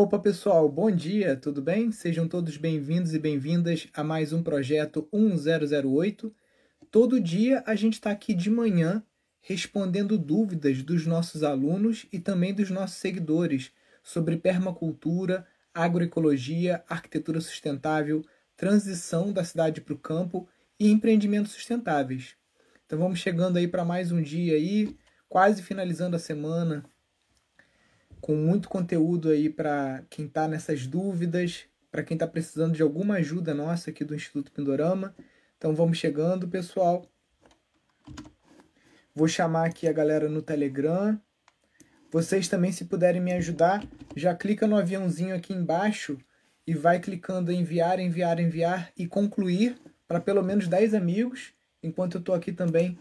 Opa pessoal, bom dia, tudo bem? Sejam todos bem-vindos e bem-vindas a mais um projeto 1008. Todo dia a gente está aqui de manhã respondendo dúvidas dos nossos alunos e também dos nossos seguidores sobre permacultura, agroecologia, arquitetura sustentável, transição da cidade para o campo e empreendimentos sustentáveis. Então vamos chegando aí para mais um dia aí, quase finalizando a semana, com muito conteúdo aí para quem está nessas dúvidas, para quem está precisando de alguma ajuda nossa aqui do Instituto Pindorama. Então vamos chegando, pessoal. Vou chamar aqui a galera no Telegram. Vocês também, se puderem me ajudar, já clica no aviãozinho aqui embaixo e vai clicando em enviar, enviar, enviar e concluir para pelo menos 10 amigos, enquanto eu estou aqui também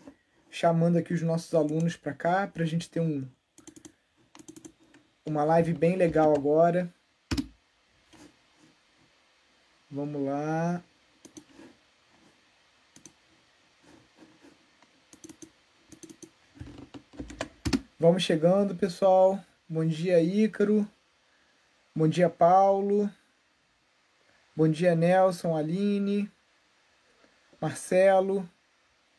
chamando aqui os nossos alunos para cá, para a gente ter um, uma live bem legal agora. Vamos lá. Vamos chegando, pessoal. Bom dia, Ícaro. Bom dia, Paulo. Bom dia, Nelson, Aline, Marcelo.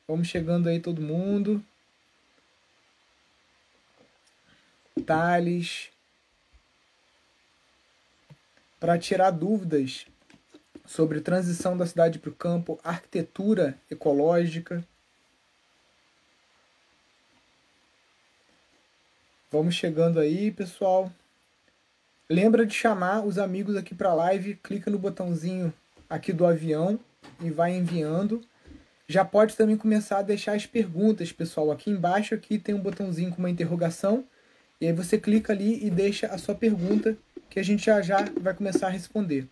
Vamos chegando aí todo mundo. Thales para tirar dúvidas sobre transição da cidade para o campo, arquitetura ecológica. Vamos chegando aí, pessoal. Lembra de chamar os amigos aqui para a live, clica no botãozinho aqui do avião e vai enviando. Já pode também começar a deixar as perguntas, pessoal. Aqui embaixo aqui tem um botãozinho com uma interrogação e aí você clica ali e deixa a sua pergunta que a gente já já vai começar a responder.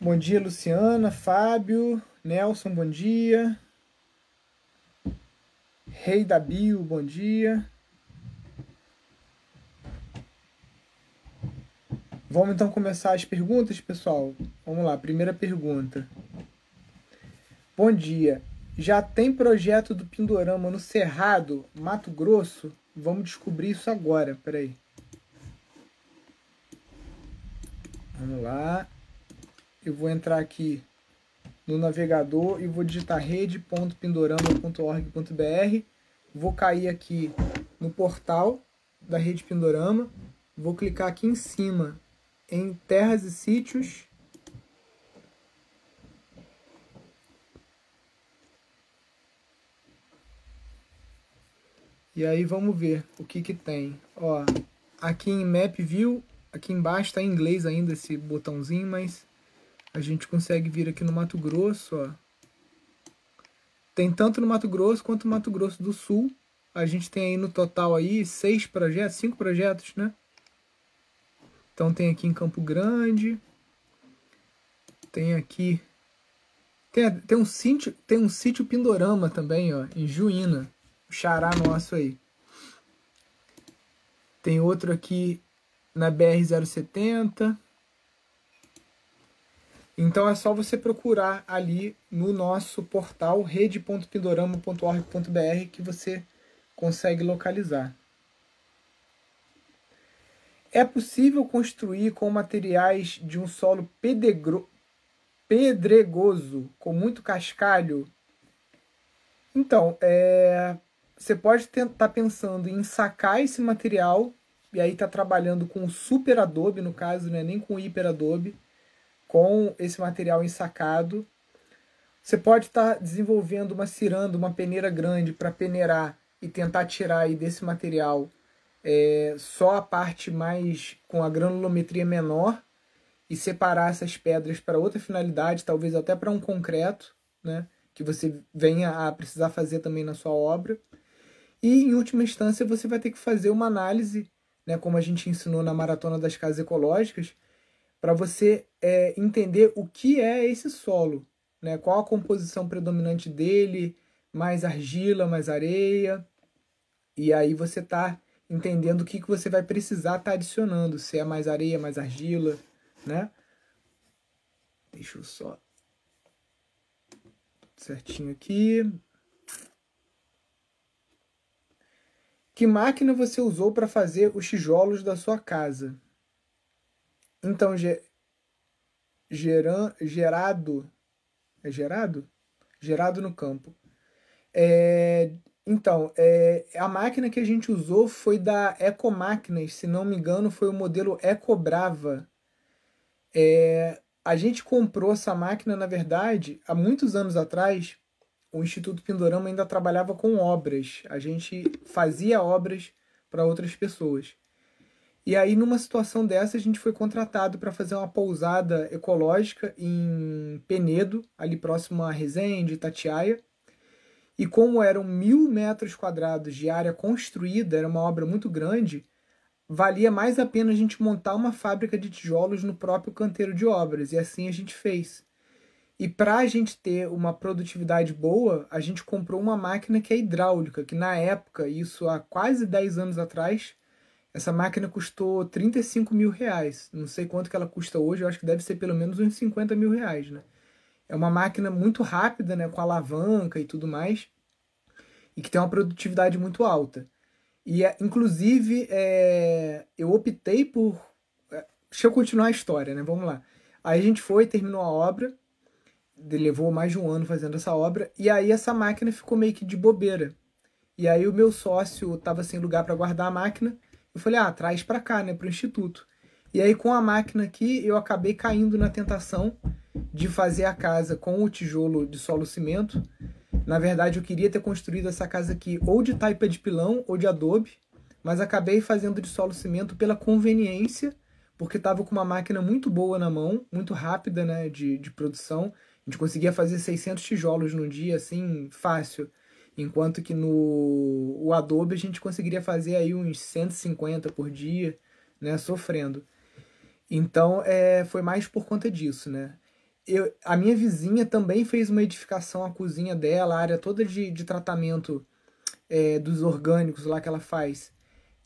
Bom dia, Luciana, Fábio, Nelson, bom dia. Rei da Bio, bom dia. Vamos então começar as perguntas, pessoal? Vamos lá, primeira pergunta. Bom dia. Já tem projeto do Pindorama no Cerrado, Mato Grosso? Vamos descobrir isso agora, peraí. Vamos lá. Eu vou entrar aqui no navegador e vou digitar rede.pindorama.org.br vou cair aqui no portal da Rede Pindorama, vou clicar aqui em cima em terras e sítios. E aí vamos ver o que que tem. Ó, aqui em Map View, aqui embaixo está em inglês ainda esse botãozinho, mas a gente consegue vir aqui no Mato Grosso, ó. Tem tanto no Mato Grosso quanto no Mato Grosso do Sul. A gente tem aí no total aí seis projetos, cinco projetos, né? Então tem aqui em Campo Grande. Tem aqui tem, tem um sítio, tem um sítio Pindorama também, ó, em Juína, o xará nosso aí. Tem outro aqui na BR 070. Então é só você procurar ali no nosso portal rede.pindorama.org.br que você consegue localizar. É possível construir com materiais de um solo pedregoso, com muito cascalho? Então, é, você pode estar tá pensando em sacar esse material e aí está trabalhando com super adobe, no caso, né, nem com hiper adobe com esse material ensacado. Você pode estar tá desenvolvendo uma ciranda, uma peneira grande para peneirar e tentar tirar aí desse material é, só a parte mais com a granulometria menor e separar essas pedras para outra finalidade, talvez até para um concreto, né, que você venha a precisar fazer também na sua obra. E em última instância você vai ter que fazer uma análise, né, como a gente ensinou na maratona das casas ecológicas, para você é, entender o que é esse solo, né? qual a composição predominante dele, mais argila, mais areia, E aí você tá entendendo o que, que você vai precisar estar tá adicionando, se é mais areia, mais argila, né? Deixa eu só certinho aqui. Que máquina você usou para fazer os tijolos da sua casa? Então, geran, gerado. É gerado? Gerado no campo. É, então, é, a máquina que a gente usou foi da Ecomáquinas, se não me engano, foi o modelo Ecobrava. É, a gente comprou essa máquina, na verdade, há muitos anos atrás, o Instituto Pindorama ainda trabalhava com obras. A gente fazia obras para outras pessoas. E aí, numa situação dessa, a gente foi contratado para fazer uma pousada ecológica em Penedo, ali próximo a Resende, Itatiaia. E como eram mil metros quadrados de área construída, era uma obra muito grande, valia mais a pena a gente montar uma fábrica de tijolos no próprio canteiro de obras. E assim a gente fez. E para a gente ter uma produtividade boa, a gente comprou uma máquina que é hidráulica, que na época, isso há quase 10 anos atrás, essa máquina custou 35 mil reais. Não sei quanto que ela custa hoje, eu acho que deve ser pelo menos uns 50 mil reais, né? É uma máquina muito rápida, né, com alavanca e tudo mais, e que tem uma produtividade muito alta. E, é, inclusive, é, eu optei por... É, deixa eu continuar a história, né? Vamos lá. Aí a gente foi, terminou a obra, levou mais de um ano fazendo essa obra, e aí essa máquina ficou meio que de bobeira. E aí o meu sócio estava sem lugar para guardar a máquina, eu falei, ah, traz para cá, né, para o instituto. E aí com a máquina aqui, eu acabei caindo na tentação de fazer a casa com o tijolo de solo cimento. Na verdade, eu queria ter construído essa casa aqui ou de taipa de pilão ou de adobe, mas acabei fazendo de solo cimento pela conveniência, porque estava com uma máquina muito boa na mão, muito rápida, né, de, de produção. A gente conseguia fazer 600 tijolos no dia, assim, fácil. Enquanto que no o Adobe a gente conseguiria fazer aí uns 150 por dia, né, sofrendo. Então, é, foi mais por conta disso, né. Eu, a minha vizinha também fez uma edificação, a cozinha dela, a área toda de, de tratamento é, dos orgânicos lá que ela faz.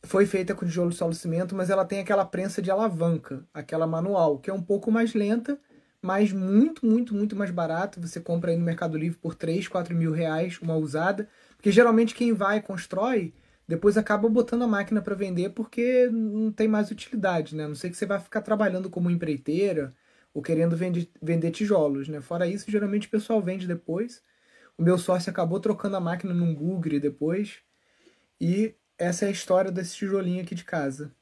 Foi feita com tijolo solo cimento, mas ela tem aquela prensa de alavanca, aquela manual, que é um pouco mais lenta, mas muito, muito, muito mais barato. Você compra aí no Mercado Livre por 3, 4 mil reais uma usada. Porque geralmente quem vai e constrói, depois acaba botando a máquina para vender porque não tem mais utilidade, né? A não sei que você vai ficar trabalhando como empreiteira ou querendo vender, vender tijolos, né? Fora isso, geralmente o pessoal vende depois. O meu sócio acabou trocando a máquina num bugre depois. E essa é a história desse tijolinho aqui de casa.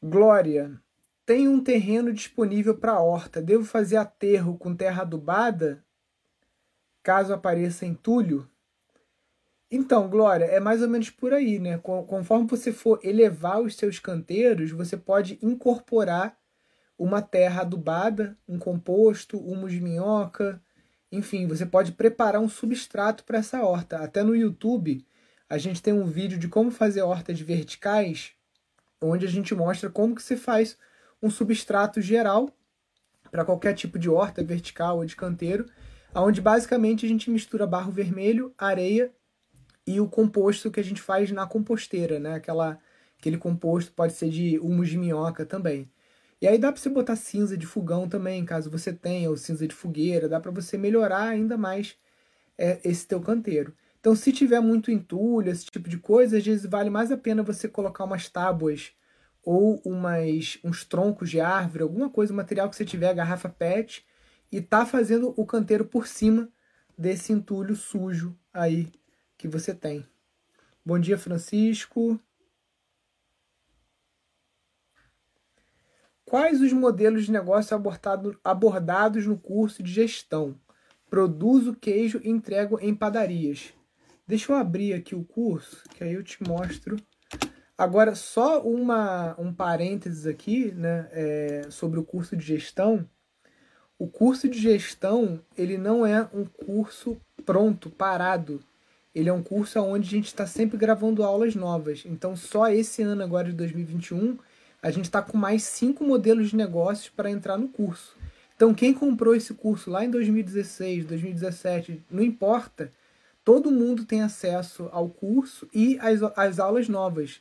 Glória, tem um terreno disponível para horta. Devo fazer aterro com terra adubada? Caso apareça entulho? Então, Glória, é mais ou menos por aí, né? Conforme você for elevar os seus canteiros, você pode incorporar uma terra adubada, um composto, humus de minhoca, enfim, você pode preparar um substrato para essa horta. Até no YouTube, a gente tem um vídeo de como fazer hortas verticais onde a gente mostra como que se faz um substrato geral para qualquer tipo de horta vertical ou de canteiro, onde basicamente a gente mistura barro vermelho, areia e o composto que a gente faz na composteira, né? Aquela, aquele composto pode ser de humus de minhoca também. E aí dá para você botar cinza de fogão também, caso você tenha, ou cinza de fogueira, dá para você melhorar ainda mais é, esse teu canteiro. Então, se tiver muito entulho, esse tipo de coisa, às vezes vale mais a pena você colocar umas tábuas ou umas, uns troncos de árvore, alguma coisa, material que você tiver, garrafa PET, e tá fazendo o canteiro por cima desse entulho sujo aí que você tem. Bom dia, Francisco. Quais os modelos de negócio abordado, abordados no curso de gestão? Produzo queijo e entrego em padarias. Deixa eu abrir aqui o curso, que aí eu te mostro. Agora, só uma, um parênteses aqui, né, é, sobre o curso de gestão. O curso de gestão, ele não é um curso pronto, parado. Ele é um curso onde a gente está sempre gravando aulas novas. Então, só esse ano agora de 2021, a gente está com mais cinco modelos de negócios para entrar no curso. Então, quem comprou esse curso lá em 2016, 2017, não importa, todo mundo tem acesso ao curso e às, às aulas novas.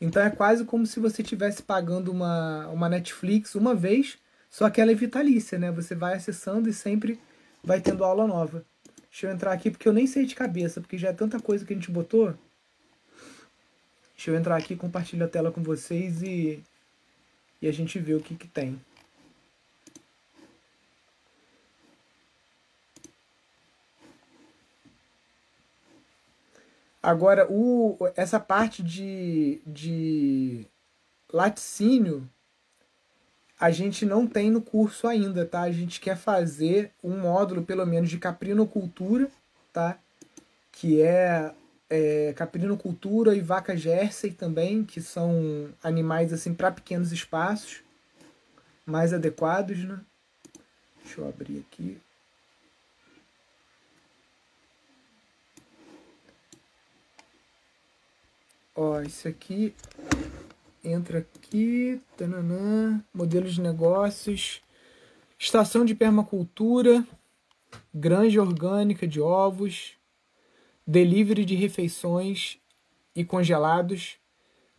Então, é quase como se você estivesse pagando uma, uma Netflix uma vez, só que ela é vitalícia, né? Você vai acessando e sempre vai tendo aula nova. Deixa eu entrar aqui porque eu nem sei de cabeça, porque já é tanta coisa que a gente botou. Deixa eu entrar aqui, compartilhar a tela com vocês e, e a gente vê o que, que tem. Agora, o, essa parte de, de laticínio a gente não tem no curso ainda, tá? A gente quer fazer um módulo, pelo menos, de caprinocultura, tá? Que é, é caprinocultura e vaca jersey também, que são animais, assim, para pequenos espaços, mais adequados, né? Deixa eu abrir aqui. Ó, isso aqui entra aqui, tananã, modelos de negócios, estação de permacultura, granja orgânica de ovos, delivery de refeições e congelados,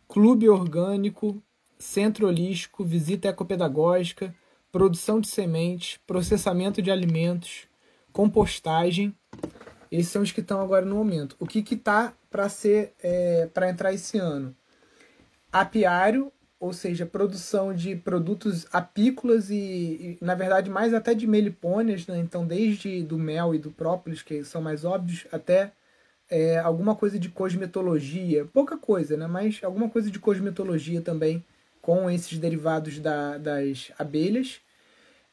clube orgânico, centro holístico, visita ecopedagógica, produção de sementes, processamento de alimentos, compostagem. Esses são os que estão agora no momento. O que está para ser é, para entrar esse ano. Apiário, ou seja, produção de produtos apícolas e, e, na verdade, mais até de melipônias, né? Então, desde do mel e do própolis, que são mais óbvios, até é, alguma coisa de cosmetologia, pouca coisa, né? Mas alguma coisa de cosmetologia também com esses derivados da, das abelhas.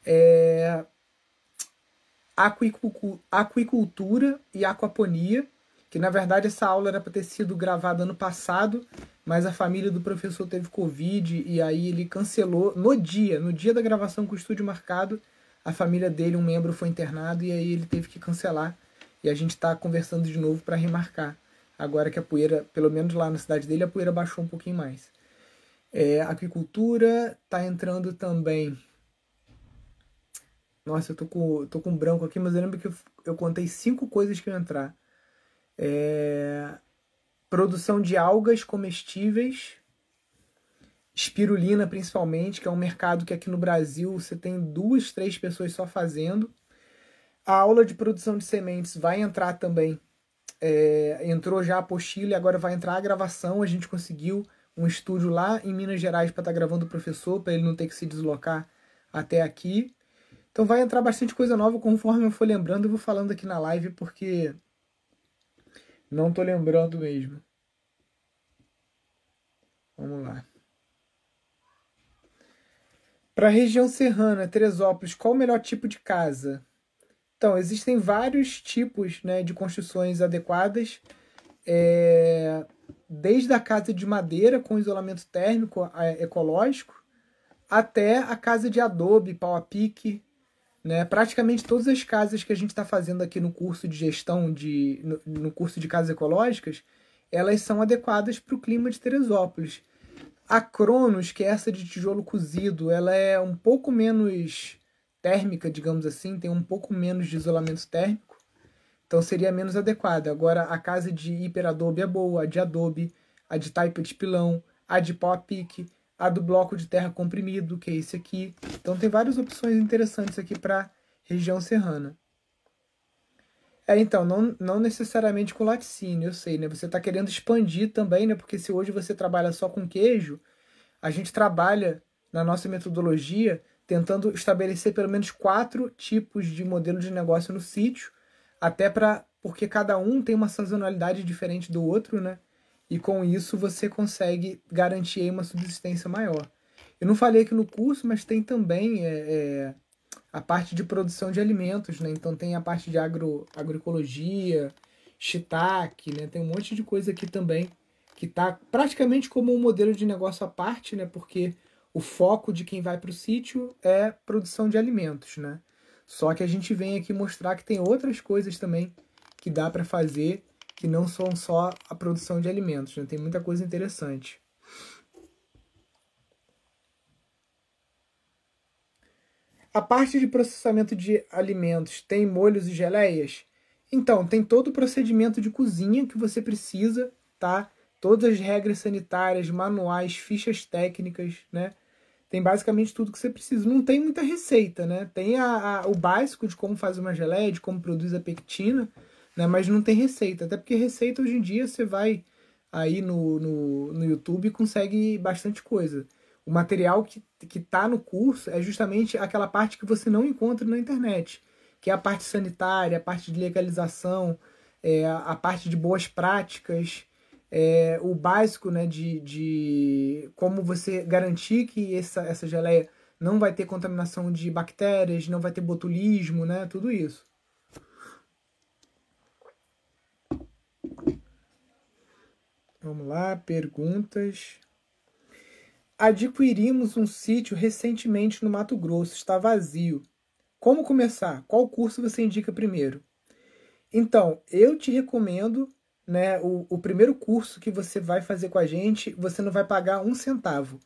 É, aquicultura e aquaponia, que na verdade essa aula era para ter sido gravada ano passado, mas a família do professor teve Covid e aí ele cancelou no dia, no dia da gravação com o estúdio marcado, a família dele, um membro foi internado e aí ele teve que cancelar. E a gente está conversando de novo para remarcar. Agora que a poeira, pelo menos lá na cidade dele, a poeira baixou um pouquinho mais. É, aquicultura está entrando também. Nossa, eu tô com, tô com branco aqui, mas eu lembro que eu, eu contei cinco coisas que iam entrar. É, produção de algas comestíveis, espirulina principalmente, que é um mercado que aqui no Brasil você tem duas, três pessoas só fazendo. A aula de produção de sementes vai entrar também. É, entrou já a apostila e agora vai entrar a gravação. A gente conseguiu um estúdio lá em Minas Gerais para estar tá gravando o professor, para ele não ter que se deslocar até aqui. Então vai entrar bastante coisa nova conforme eu for lembrando, eu vou falando aqui na live, porque não tô lembrando mesmo. Vamos lá. Para a região serrana, Teresópolis, qual o melhor tipo de casa? Então, existem vários tipos né, de construções adequadas, é, desde a casa de madeira com isolamento térmico ecológico, até a casa de adobe, pau a pique, né? Praticamente todas as casas que a gente está fazendo aqui no curso de gestão, de, no, no curso de casas ecológicas, elas são adequadas para o clima de Teresópolis. A Cronos, que é essa de tijolo cozido, ela é um pouco menos térmica, digamos assim, tem um pouco menos de isolamento térmico, então seria menos adequada. Agora, a casa de hiperadobe é boa, a de adobe, a de taipa de pilão, a de pau a pique, a do bloco de terra comprimido, que é esse aqui. Então tem várias opções interessantes aqui para região serrana. É, então, não, não necessariamente com laticínio, eu sei, né? Você está querendo expandir também, né? Porque se hoje você trabalha só com queijo, a gente trabalha na nossa metodologia tentando estabelecer pelo menos quatro tipos de modelo de negócio no sítio, até para porque cada um tem uma sazonalidade diferente do outro, né? E com isso você consegue garantir uma subsistência maior. Eu não falei aqui no curso, mas tem também é, é, a parte de produção de alimentos, né? Então tem a parte de agro, agroecologia, shiitake, né? Tem um monte de coisa aqui também que está praticamente como um modelo de negócio à parte, né? Porque o foco de quem vai para o sítio é produção de alimentos, né? Só que a gente vem aqui mostrar que tem outras coisas também que dá para fazer que não são só a produção de alimentos, né? tem muita coisa interessante. A parte de processamento de alimentos tem molhos e geleias? Então, tem todo o procedimento de cozinha que você precisa, tá? Todas as regras sanitárias, manuais, fichas técnicas, né? Tem basicamente tudo que você precisa. Não tem muita receita, né? Tem a, a, o básico de como fazer uma geleia, de como produz a pectina, né? Mas não tem receita. Até porque receita hoje em dia você vai aí no, no, no YouTube e consegue bastante coisa. O material que está no curso é justamente aquela parte que você não encontra na internet, que é a parte sanitária, a parte de legalização, é, a parte de boas práticas, é, o básico né, de, de como você garantir que essa, essa geleia não vai ter contaminação de bactérias, não vai ter botulismo, né, tudo isso. Vamos lá, perguntas. Adquirimos um sítio recentemente no Mato Grosso, está vazio. Como começar? Qual curso você indica primeiro? Então, eu te recomendo, né, o, o primeiro curso que você vai fazer com a gente, você não vai pagar um centavo,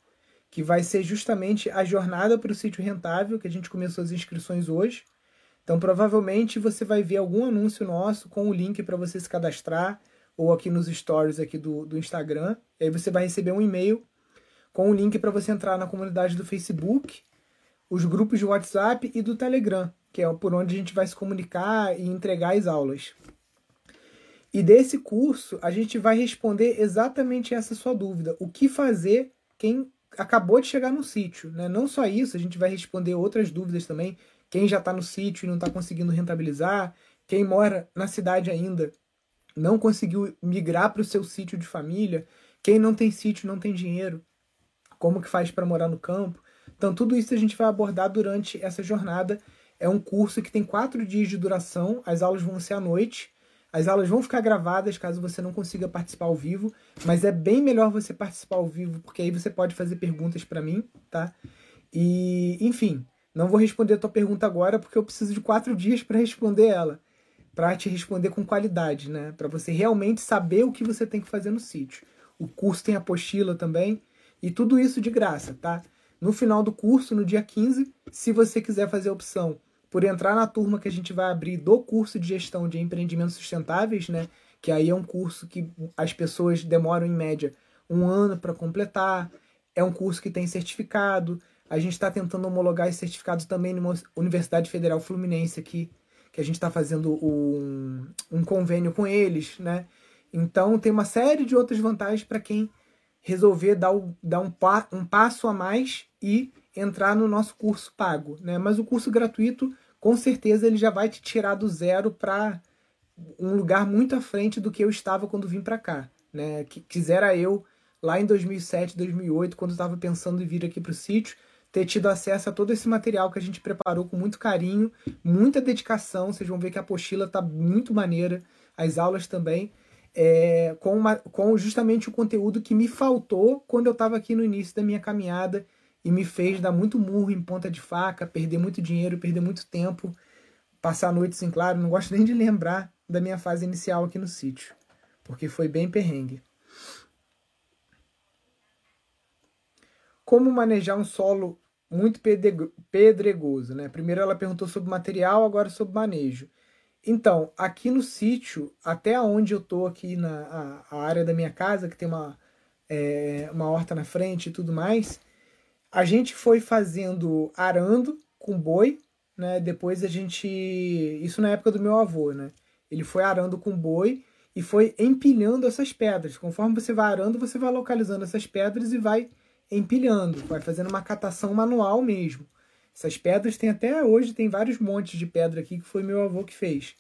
que vai ser justamente a jornada para o sítio rentável, que a gente começou as inscrições hoje. Então, provavelmente você vai ver algum anúncio nosso com o link para você se cadastrar, ou aqui nos stories aqui do, do Instagram. E aí você vai receber um e-mail com o link para você entrar na comunidade do Facebook, os grupos de WhatsApp e do Telegram, que é por onde a gente vai se comunicar e entregar as aulas. E desse curso, a gente vai responder exatamente essa sua dúvida: o que fazer quem acabou de chegar no sítio. Né? Não só isso, a gente vai responder outras dúvidas também. Quem já está no sítio e não está conseguindo rentabilizar, quem mora na cidade ainda não conseguiu migrar para o seu sítio de família, quem não tem sítio não tem dinheiro como que faz para morar no campo. Então, tudo isso a gente vai abordar durante essa jornada. É um curso que tem quatro dias de duração, as aulas vão ser à noite. As aulas vão ficar gravadas caso você não consiga participar ao vivo, mas é bem melhor você participar ao vivo, porque aí você pode fazer perguntas para mim, tá? E, enfim, não vou responder a tua pergunta agora, porque eu preciso de quatro dias para responder ela, para te responder com qualidade, né? Para você realmente saber o que você tem que fazer no sítio. O curso tem apostila também, e tudo isso de graça, tá? No final do curso, no dia 15, se você quiser fazer a opção por entrar na turma que a gente vai abrir do curso de gestão de empreendimentos sustentáveis, né? Que aí é um curso que as pessoas demoram em média um ano para completar. É um curso que tem certificado. A gente está tentando homologar esse certificado também numa Universidade Federal Fluminense aqui, que a gente está fazendo um, um convênio com eles, né? Então tem uma série de outras vantagens para quem resolver dar, o, dar um, pa, um passo a mais e entrar no nosso curso pago. Né? Mas o curso gratuito, com certeza, ele já vai te tirar do zero para um lugar muito à frente do que eu estava quando vim para cá. Né? Quisera eu, lá em 2007, 2008, quando estava pensando em vir aqui para o sítio, ter tido acesso a todo esse material que a gente preparou com muito carinho, muita dedicação. Vocês vão ver que a apostila está muito maneira, as aulas também é, com, uma, com justamente o conteúdo que me faltou quando eu estava aqui no início da minha caminhada e me fez dar muito murro em ponta de faca, perder muito dinheiro, perder muito tempo, passar noites em claro. Não gosto nem de lembrar da minha fase inicial aqui no sítio, porque foi bem perrengue. Como manejar um solo muito pedregoso, né? Primeiro ela perguntou sobre material, agora sobre manejo. Então, aqui no sítio, até onde eu tô aqui na a, a área da minha casa, que tem uma, é, uma horta na frente e tudo mais, a gente foi fazendo arando com boi, né? Depois a gente. Isso na época do meu avô, né? Ele foi arando com boi e foi empilhando essas pedras. Conforme você vai arando, você vai localizando essas pedras e vai empilhando, vai fazendo uma catação manual mesmo. Essas pedras tem até hoje, tem vários montes de pedra aqui que foi meu avô que fez.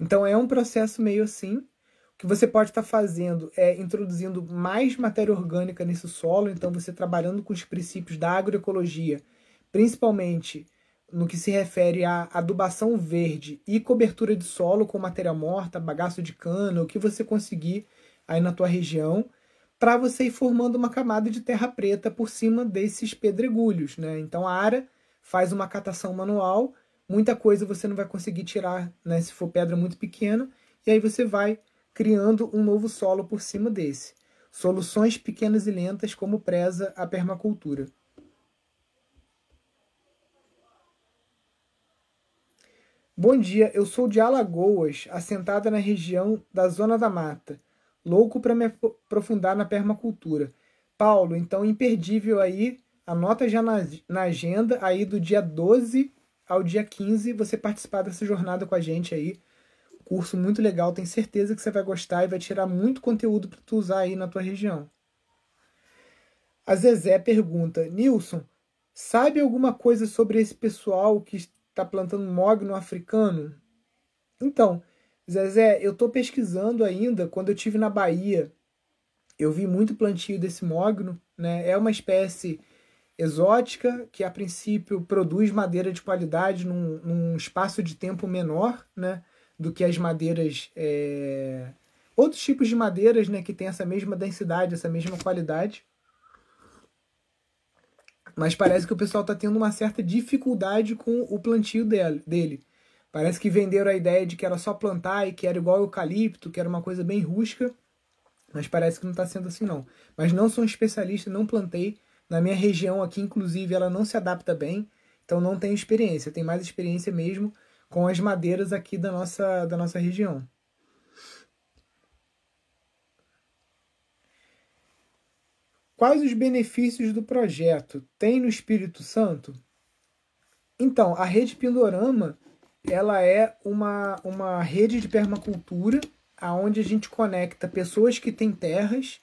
Então é um processo meio assim. O que você pode estar tá fazendo é introduzindo mais matéria orgânica nesse solo, então você trabalhando com os princípios da agroecologia, principalmente no que se refere à adubação verde e cobertura de solo com matéria morta, bagaço de cana, o que você conseguir aí na tua região, para você ir formando uma camada de terra preta por cima desses pedregulhos, né? Então a área faz uma catação manual, muita coisa você não vai conseguir tirar, né, se for pedra muito pequena, e aí você vai criando um novo solo por cima desse. Soluções pequenas e lentas, como preza a permacultura. Bom dia, eu sou de Alagoas, assentada na região da Zona da Mata. Louco para me aprofundar na permacultura. Paulo, então imperdível aí, anota já na, na agenda aí do dia 12 ao dia 15 você participar dessa jornada com a gente aí. Curso muito legal, tenho certeza que você vai gostar e vai tirar muito conteúdo para tu usar aí na tua região. A Zezé pergunta: Nilson, sabe alguma coisa sobre esse pessoal que está plantando mogno africano? Então, Zezé, eu estou pesquisando ainda. Quando eu tive na Bahia, eu vi muito plantio desse mogno. Né? É uma espécie exótica que, a princípio, produz madeira de qualidade num, num espaço de tempo menor né? do que as madeiras. É... Outros tipos de madeiras né, que têm essa mesma densidade, essa mesma qualidade. Mas parece que o pessoal está tendo uma certa dificuldade com o plantio dele. Parece que venderam a ideia de que era só plantar e que era igual eucalipto, que era uma coisa bem rústica, mas parece que não está sendo assim não. Mas não sou um especialista, não plantei. Na minha região aqui, inclusive, ela não se adapta bem, então não tenho experiência. Tem mais experiência mesmo com as madeiras aqui da nossa, da nossa região. Quais os benefícios do projeto? Tem no Espírito Santo? Então, a rede Pindorama ela é uma, uma rede de permacultura aonde a gente conecta pessoas que têm terras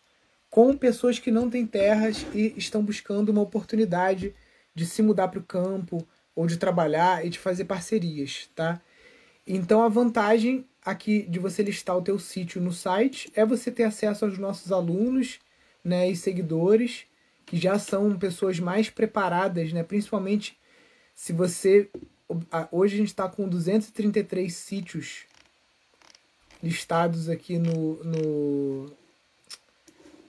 com pessoas que não têm terras e estão buscando uma oportunidade de se mudar para o campo ou de trabalhar e de fazer parcerias, tá? Então a vantagem aqui de você listar o teu sítio no site é você ter acesso aos nossos alunos, né, e seguidores que já são pessoas mais preparadas, né, principalmente se você Hoje a gente está com 233 sítios listados aqui no, no,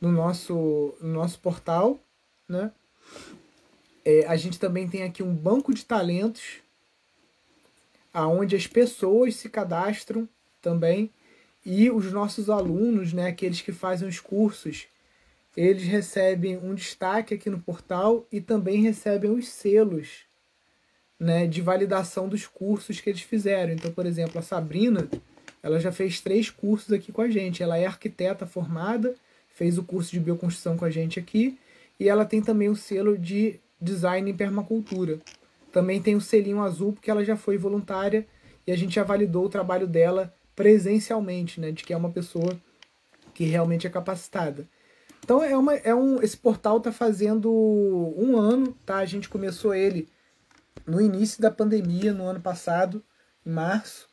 no, nosso, no nosso portal. Né? É, a gente também tem aqui um banco de talentos aonde as pessoas se cadastram também e os nossos alunos, né, aqueles que fazem os cursos, eles recebem um destaque aqui no portal e também recebem os selos né, de validação dos cursos que eles fizeram. Então, por exemplo, a Sabrina, ela já fez três cursos aqui com a gente. Ela é arquiteta formada, fez o curso de bioconstrução com a gente aqui, e ela tem também o selo de design em permacultura. Também tem o selinho azul, porque ela já foi voluntária e a gente já validou o trabalho dela presencialmente, né, de que é uma pessoa que realmente é capacitada. Então é uma, é um, esse portal está fazendo um ano, tá? A gente começou ele no início da pandemia, no ano passado, em março,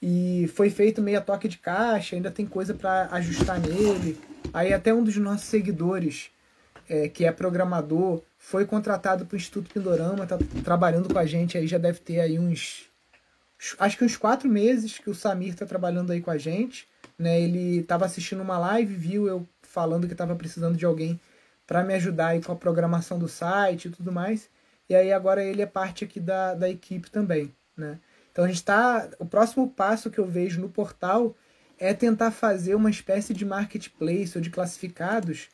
e foi feito meio a toque de caixa, ainda tem coisa para ajustar nele. Aí até um dos nossos seguidores, é, que é programador, foi contratado para o Instituto Pindorama, tá trabalhando com a gente aí, já deve ter aí uns. Acho que uns quatro meses que o Samir está trabalhando aí com a gente. Né? Ele estava assistindo uma live, viu eu falando que estava precisando de alguém para me ajudar aí com a programação do site e tudo mais e aí agora ele é parte aqui da, da equipe também, né? Então a gente está, o próximo passo que eu vejo no portal é tentar fazer uma espécie de marketplace ou de classificados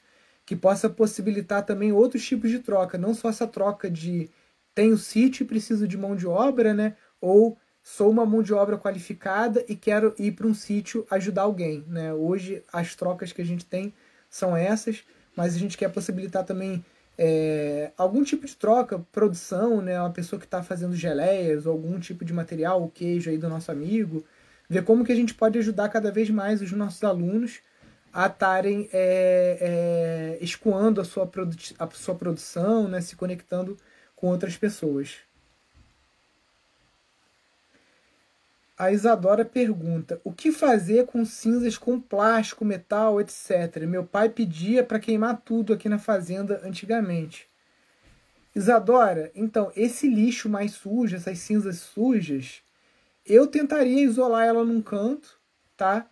que possa possibilitar também outros tipos de troca, não só essa troca de tenho sítio e preciso de mão de obra, né? Ou sou uma mão de obra qualificada e quero ir para um sítio ajudar alguém, né? Hoje as trocas que a gente tem são essas, mas a gente quer possibilitar também é, algum tipo de troca, produção, né? Uma pessoa que está fazendo geleias ou algum tipo de material, o queijo aí do nosso amigo, ver como que a gente pode ajudar cada vez mais os nossos alunos a estarem é, é, escoando a sua, a sua produção, né? Se conectando com outras pessoas. A Isadora pergunta: o que fazer com cinzas com plástico, metal, etc. Meu pai pedia para queimar tudo aqui na fazenda antigamente. Isadora, então, esse lixo mais sujo, essas cinzas sujas, eu tentaria isolar ela num canto, tá?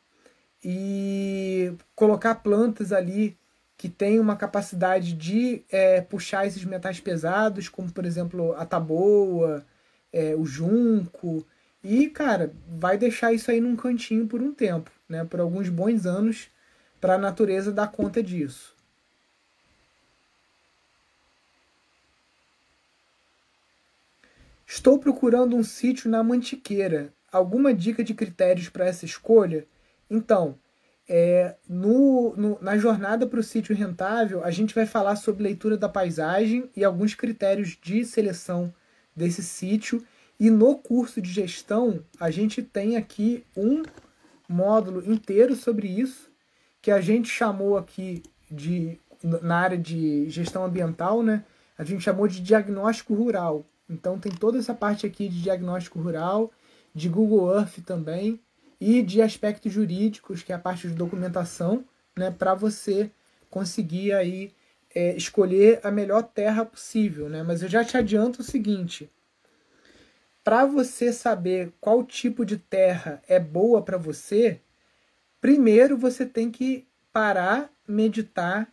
E colocar plantas ali que tem uma capacidade de é, puxar esses metais pesados, como por exemplo a taboa, é, o junco e, cara, vai deixar isso aí num cantinho por um tempo, né? Por alguns bons anos, para a natureza dar conta disso. Estou procurando um sítio na Mantiqueira. Alguma dica de critérios para essa escolha? Então, é, no, no, na jornada para o sítio rentável, a gente vai falar sobre leitura da paisagem e alguns critérios de seleção desse sítio. E no curso de gestão, a gente tem aqui um módulo inteiro sobre isso, que a gente chamou aqui de na área de gestão ambiental, né? A gente chamou de diagnóstico rural. Então tem toda essa parte aqui de diagnóstico rural, de Google Earth também e de aspectos jurídicos, que é a parte de documentação, né, para você conseguir aí é, escolher a melhor terra possível, né? Mas eu já te adianto o seguinte: para você saber qual tipo de terra é boa para você, primeiro você tem que parar, meditar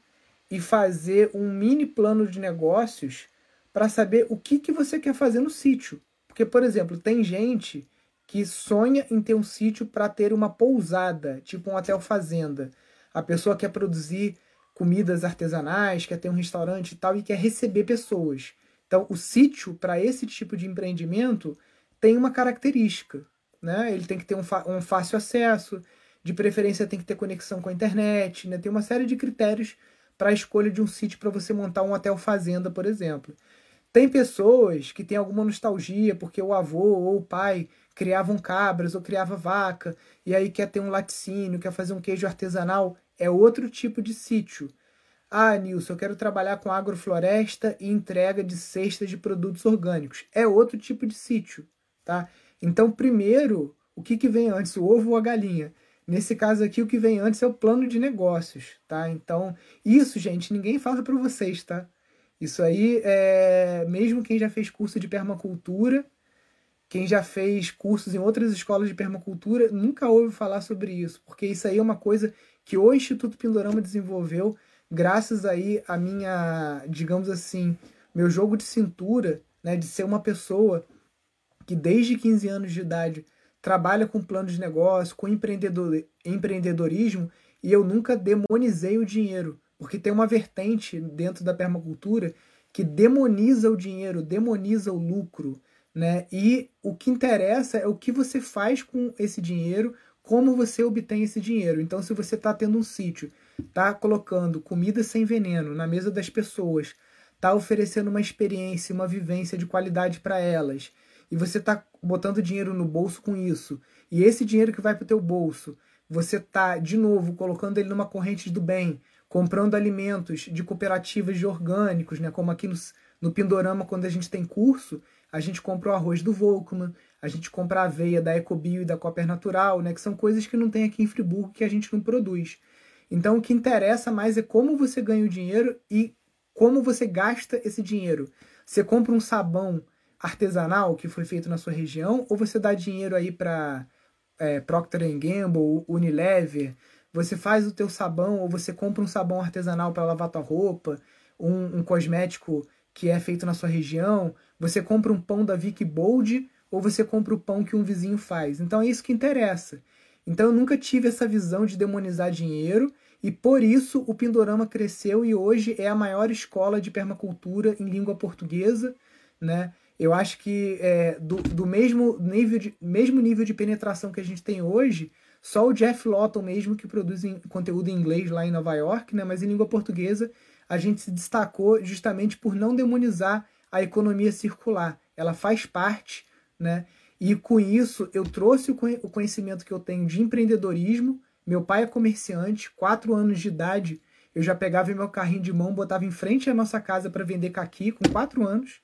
e fazer um mini plano de negócios para saber o que, que você quer fazer no sítio. Porque, por exemplo, tem gente que sonha em ter um sítio para ter uma pousada, tipo um hotel fazenda. A pessoa quer produzir comidas artesanais, quer ter um restaurante e tal e quer receber pessoas. Então, o sítio, para esse tipo de empreendimento, tem uma característica. Né? Ele tem que ter um, um fácil acesso, de preferência tem que ter conexão com a internet, né? tem uma série de critérios para a escolha de um sítio para você montar um hotel fazenda, por exemplo. Tem pessoas que têm alguma nostalgia porque o avô ou o pai criavam cabras ou criava vaca e aí quer ter um laticínio, quer fazer um queijo artesanal, é outro tipo de sítio. Ah, Nilson, eu quero trabalhar com agrofloresta e entrega de cestas de produtos orgânicos. É outro tipo de sítio, tá? Então, primeiro, o que, que vem antes, o ovo ou a galinha? Nesse caso aqui, o que vem antes é o plano de negócios, tá? Então, isso, gente, ninguém fala para vocês, tá? Isso aí, é... mesmo quem já fez curso de permacultura, quem já fez cursos em outras escolas de permacultura, nunca ouve falar sobre isso, porque isso aí é uma coisa que o Instituto Pindorama desenvolveu graças aí a minha, digamos assim, meu jogo de cintura, né, de ser uma pessoa que desde 15 anos de idade trabalha com plano de negócio, com empreendedor, empreendedorismo, e eu nunca demonizei o dinheiro, porque tem uma vertente dentro da permacultura que demoniza o dinheiro, demoniza o lucro, né? E o que interessa é o que você faz com esse dinheiro, como você obtém esse dinheiro. Então, se você está tendo um sítio tá colocando comida sem veneno na mesa das pessoas, tá oferecendo uma experiência, uma vivência de qualidade para elas, e você tá botando dinheiro no bolso com isso, e esse dinheiro que vai para o teu bolso, você tá de novo colocando ele numa corrente do bem, comprando alimentos de cooperativas de orgânicos, né, como aqui no, no Pindorama quando a gente tem curso, a gente compra o arroz do Volkman, a gente compra a aveia da Ecobio e da Copper Natural, né, que são coisas que não tem aqui em Friburgo que a gente não produz. Então o que interessa mais é como você ganha o dinheiro e como você gasta esse dinheiro. Você compra um sabão artesanal que foi feito na sua região ou você dá dinheiro aí para é, Procter Gamble, Unilever, você faz o teu sabão ou você compra um sabão artesanal para lavar tua roupa, um, um, cosmético que é feito na sua região, você compra um pão da Vicky Bold ou você compra o pão que um vizinho faz. Então é isso que interessa. Então eu nunca tive essa visão de demonizar dinheiro e por isso o Pindorama cresceu e hoje é a maior escola de permacultura em língua portuguesa, né? Eu acho que é, do, do mesmo, nível de, mesmo nível de penetração que a gente tem hoje, só o Jeff Lawton mesmo que produz em, conteúdo em inglês lá em Nova York, né? Mas em língua portuguesa a gente se destacou justamente por não demonizar a economia circular. Ela faz parte, né? E com isso eu trouxe o conhecimento que eu tenho de empreendedorismo. Meu pai é comerciante, quatro anos de idade eu já pegava meu carrinho de mão, botava em frente à nossa casa para vender caqui com quatro anos.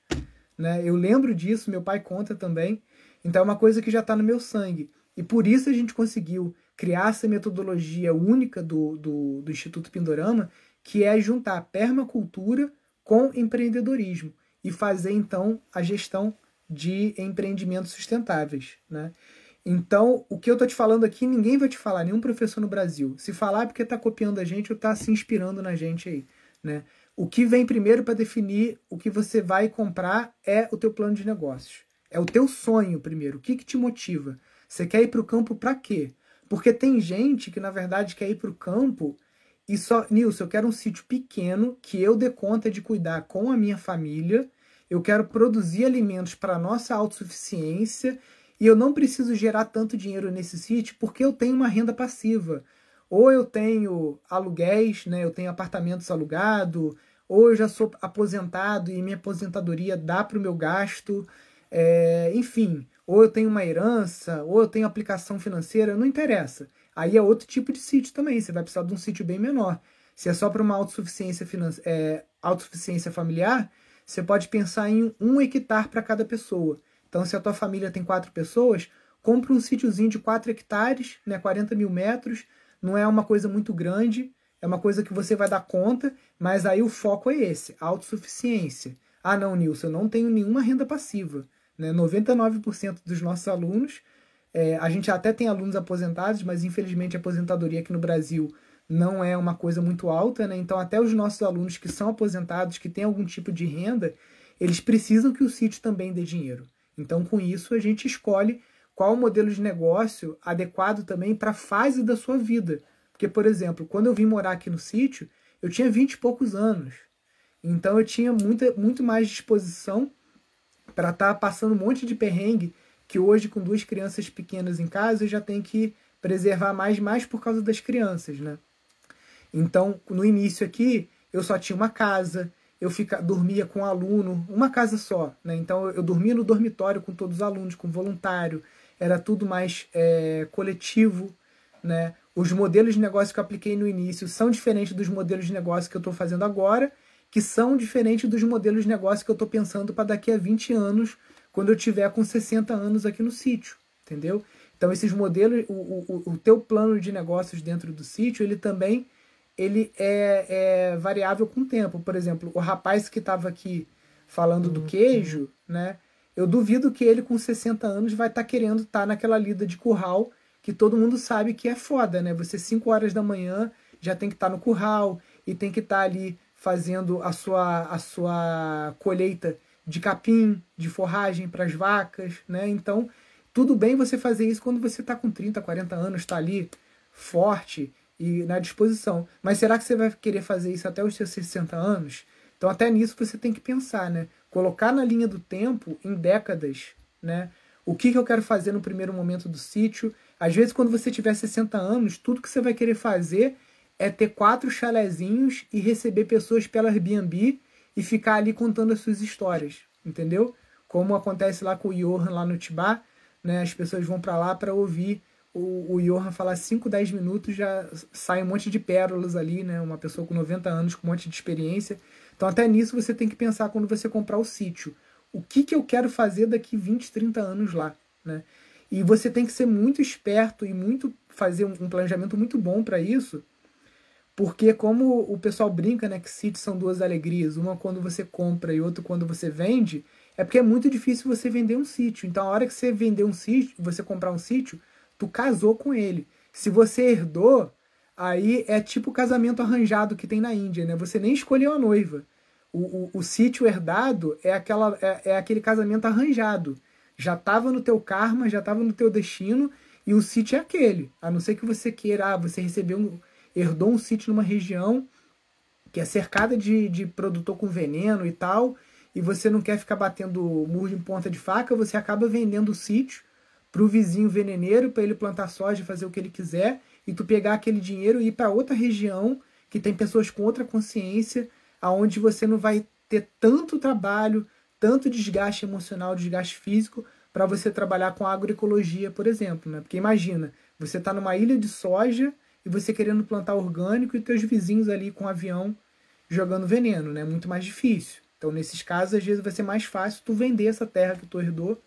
Né? Eu lembro disso, meu pai conta também. Então é uma coisa que já está no meu sangue. E por isso a gente conseguiu criar essa metodologia única do, do, do Instituto Pindorama, que é juntar permacultura com empreendedorismo e fazer então a gestão de empreendimentos sustentáveis, né? Então, o que eu tô te falando aqui, ninguém vai te falar, nenhum professor no Brasil. Se falar é porque tá copiando a gente ou tá se inspirando na gente aí, né? O que vem primeiro para definir o que você vai comprar é o teu plano de negócios. É o teu sonho primeiro. O que, que te motiva? Você quer ir para o campo para quê? Porque tem gente que, na verdade, quer ir para o campo e só. Nilson, eu quero um sítio pequeno que eu dê conta de cuidar com a minha família eu quero produzir alimentos para nossa autossuficiência e eu não preciso gerar tanto dinheiro nesse sítio porque eu tenho uma renda passiva. Ou eu tenho aluguéis, né? eu tenho apartamentos alugados, ou eu já sou aposentado e minha aposentadoria dá para o meu gasto, é, enfim, ou eu tenho uma herança, ou eu tenho aplicação financeira, não interessa. Aí é outro tipo de sítio também, você vai precisar de um sítio bem menor. Se é só para uma autossuficiência, é, autossuficiência familiar, você pode pensar em um hectare para cada pessoa. Então, se a tua família tem quatro pessoas, compra um sítiozinho de 4 hectares, né, 40 mil metros, não é uma coisa muito grande, é uma coisa que você vai dar conta, mas aí o foco é esse, autossuficiência. Ah, não, Nilson, eu não tenho nenhuma renda passiva. Né? 99% dos nossos alunos, é, a gente até tem alunos aposentados, mas infelizmente a aposentadoria aqui no Brasil não é uma coisa muito alta, né? Então, até os nossos alunos que são aposentados, que têm algum tipo de renda, eles precisam que o sítio também dê dinheiro. Então, com isso, a gente escolhe qual o modelo de negócio adequado também para a fase da sua vida. Porque, por exemplo, quando eu vim morar aqui no sítio, eu tinha 20 e poucos anos. Então, eu tinha muita, muito mais disposição para estar tá passando um monte de perrengue que hoje, com duas crianças pequenas em casa, eu já tenho que preservar mais, mais por causa das crianças, né? Então, no início aqui, eu só tinha uma casa, eu fica, dormia com um aluno, uma casa só, né? Então, eu dormia no dormitório com todos os alunos, com voluntário, era tudo mais é, coletivo, né? Os modelos de negócio que eu apliquei no início são diferentes dos modelos de negócio que eu estou fazendo agora, que são diferentes dos modelos de negócio que eu estou pensando para daqui a 20 anos, quando eu tiver com 60 anos aqui no sítio, entendeu? Então, esses modelos, o, o, o teu plano de negócios dentro do sítio, ele também ele é, é variável com o tempo. Por exemplo, o rapaz que estava aqui falando do uhum. queijo, né? Eu duvido que ele com 60 anos vai estar tá querendo estar tá naquela lida de curral que todo mundo sabe que é foda, né? Você 5 horas da manhã já tem que estar tá no curral e tem que estar tá ali fazendo a sua, a sua colheita de capim, de forragem para as vacas, né? Então, tudo bem você fazer isso quando você está com 30, 40 anos, está ali forte e na disposição. Mas será que você vai querer fazer isso até os seus 60 anos? Então até nisso você tem que pensar, né? Colocar na linha do tempo em décadas, né? O que, que eu quero fazer no primeiro momento do sítio? Às vezes, quando você tiver 60 anos, tudo que você vai querer fazer é ter quatro chalezinhos e receber pessoas pela Airbnb e ficar ali contando as suas histórias, entendeu? Como acontece lá com o Johan lá no Tibá, né? As pessoas vão para lá para ouvir o, o Johan falar 5, 10 minutos, já sai um monte de pérolas ali, né? Uma pessoa com 90 anos, com um monte de experiência. Então, até nisso você tem que pensar quando você comprar o sítio. O que, que eu quero fazer daqui 20, 30 anos lá, né? E você tem que ser muito esperto e muito fazer um planejamento muito bom para isso, porque como o pessoal brinca, né, que sítios são duas alegrias, uma quando você compra e outra quando você vende, é porque é muito difícil você vender um sítio. Então, a hora que você vender um sítio, você comprar um sítio, tu casou com ele. Se você herdou, aí é tipo o casamento arranjado que tem na Índia, né? Você nem escolheu a noiva. O, o, o sítio herdado é, aquela, é, é aquele casamento arranjado. Já estava no teu karma, já estava no teu destino, e o sítio é aquele. A não ser que você queira, ah, você recebeu um, herdou um sítio numa região que é cercada de, de produtor com veneno e tal, e você não quer ficar batendo murro em ponta de faca, você acaba vendendo o sítio para o vizinho veneneiro para ele plantar soja, fazer o que ele quiser, e tu pegar aquele dinheiro e ir para outra região que tem pessoas com outra consciência, aonde você não vai ter tanto trabalho, tanto desgaste emocional, desgaste físico, para você trabalhar com agroecologia, por exemplo. Né? Porque imagina, você está numa ilha de soja e você querendo plantar orgânico e teus vizinhos ali com um avião jogando veneno, né? Muito mais difícil. Então, nesses casos, às vezes vai ser mais fácil tu vender essa terra que tu herdou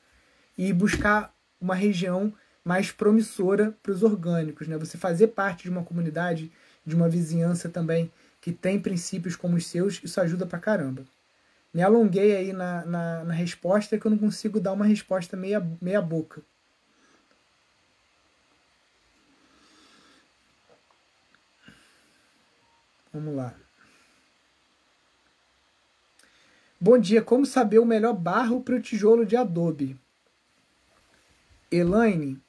e buscar uma região mais promissora para os orgânicos. Né? Você fazer parte de uma comunidade, de uma vizinhança também que tem princípios como os seus, isso ajuda pra caramba. Me alonguei aí na, na, na resposta que eu não consigo dar uma resposta meia, meia boca. Vamos lá. Bom dia, como saber o melhor barro para o tijolo de adobe? Elaine,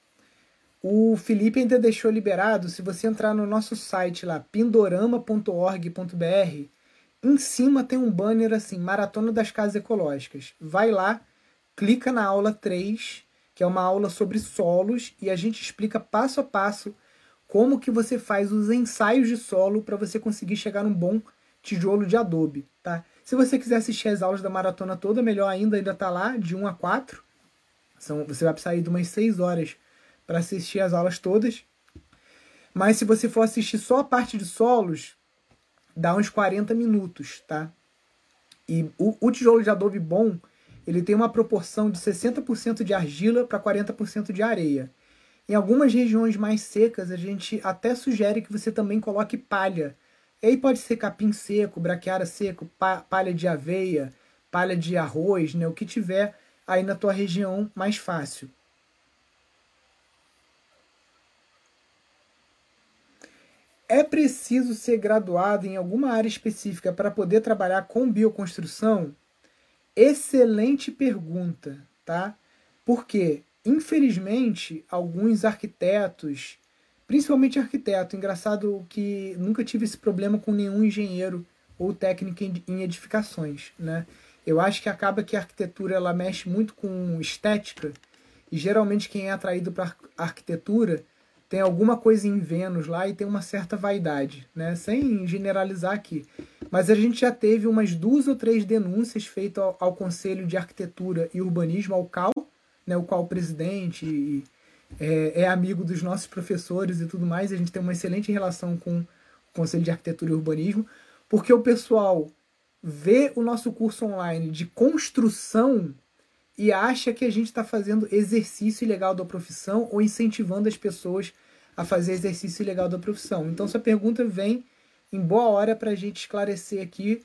o Felipe ainda deixou liberado, se você entrar no nosso site lá, pindorama.org.br, em cima tem um banner assim, Maratona das Casas Ecológicas. Vai lá, clica na aula 3, que é uma aula sobre solos, e a gente explica passo a passo como que você faz os ensaios de solo para você conseguir chegar num bom tijolo de adobe, tá? Se você quiser assistir as aulas da maratona toda, melhor ainda, ainda tá lá, de 1 a 4. São, você vai precisar de umas 6 horas para assistir as aulas todas. Mas se você for assistir só a parte de solos, dá uns 40 minutos, tá? E o, o tijolo de adobe bom, ele tem uma proporção de 60% de argila para 40% de areia. Em algumas regiões mais secas, a gente até sugere que você também coloque palha. E aí pode ser capim seco, braquiara seco, palha de aveia, palha de arroz, né? o que tiver aí na tua região mais fácil. É preciso ser graduado em alguma área específica para poder trabalhar com bioconstrução? Excelente pergunta, tá? Porque, infelizmente, alguns arquitetos, principalmente arquiteto, engraçado que nunca tive esse problema com nenhum engenheiro ou técnico em edificações, né? Eu acho que acaba que a arquitetura ela mexe muito com estética e geralmente quem é atraído para arquitetura tem alguma coisa em Vênus lá e tem uma certa vaidade, né? Sem generalizar aqui. Mas a gente já teve umas duas ou três denúncias feitas ao, ao Conselho de Arquitetura e Urbanismo, ao CAL, né? o qual o presidente e, é, é, amigo dos nossos professores e tudo mais. A gente tem uma excelente relação com o Conselho de Arquitetura e Urbanismo, porque o pessoal vê o nosso curso online de construção e acha que a gente está fazendo exercício ilegal da profissão ou incentivando as pessoas a fazer exercício ilegal da profissão. Então, essa pergunta vem em boa hora para a gente esclarecer aqui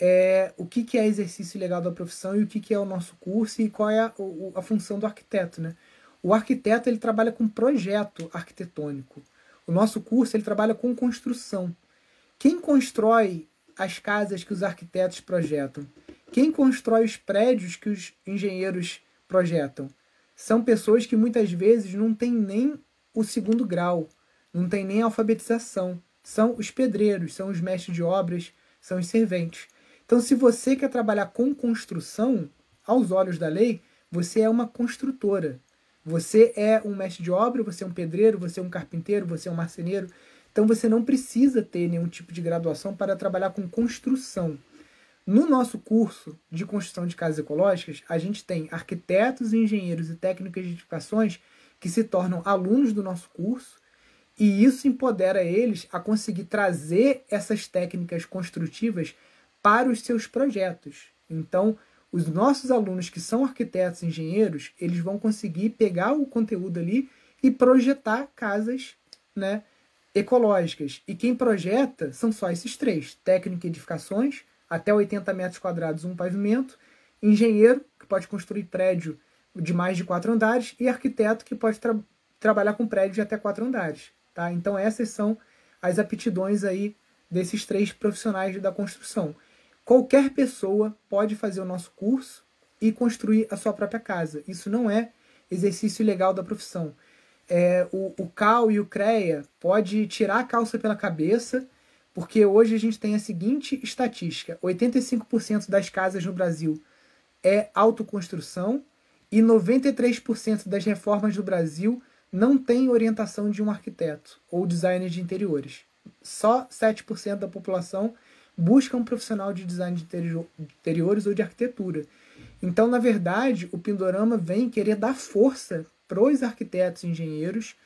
é, o que, que é exercício ilegal da profissão e o que, que é o nosso curso e qual é a, a função do arquiteto. Né? O arquiteto ele trabalha com projeto arquitetônico. O nosso curso ele trabalha com construção. Quem constrói as casas que os arquitetos projetam? Quem constrói os prédios que os engenheiros projetam? São pessoas que muitas vezes não têm nem o segundo grau, não têm nem alfabetização. São os pedreiros, são os mestres de obras, são os serventes. Então, se você quer trabalhar com construção, aos olhos da lei, você é uma construtora. Você é um mestre de obra, você é um pedreiro, você é um carpinteiro, você é um marceneiro. Então, você não precisa ter nenhum tipo de graduação para trabalhar com construção. No nosso curso de construção de casas ecológicas, a gente tem arquitetos, engenheiros e técnicos de edificações que se tornam alunos do nosso curso, e isso empodera eles a conseguir trazer essas técnicas construtivas para os seus projetos. Então, os nossos alunos que são arquitetos e engenheiros, eles vão conseguir pegar o conteúdo ali e projetar casas né, ecológicas. E quem projeta são só esses três: técnica e edificações, até 80 metros quadrados um pavimento, engenheiro, que pode construir prédio de mais de quatro andares, e arquiteto, que pode tra trabalhar com prédio de até quatro andares. Tá? Então essas são as aptidões aí desses três profissionais da construção. Qualquer pessoa pode fazer o nosso curso e construir a sua própria casa. Isso não é exercício legal da profissão. É, o, o CAL e o CREA pode tirar a calça pela cabeça porque hoje a gente tem a seguinte estatística: 85% das casas no Brasil é autoconstrução e 93% das reformas do Brasil não tem orientação de um arquiteto ou designer de interiores. Só 7% da população busca um profissional de design de interiores ou de arquitetura. Então, na verdade, o Pindorama vem querer dar força para os arquitetos e engenheiros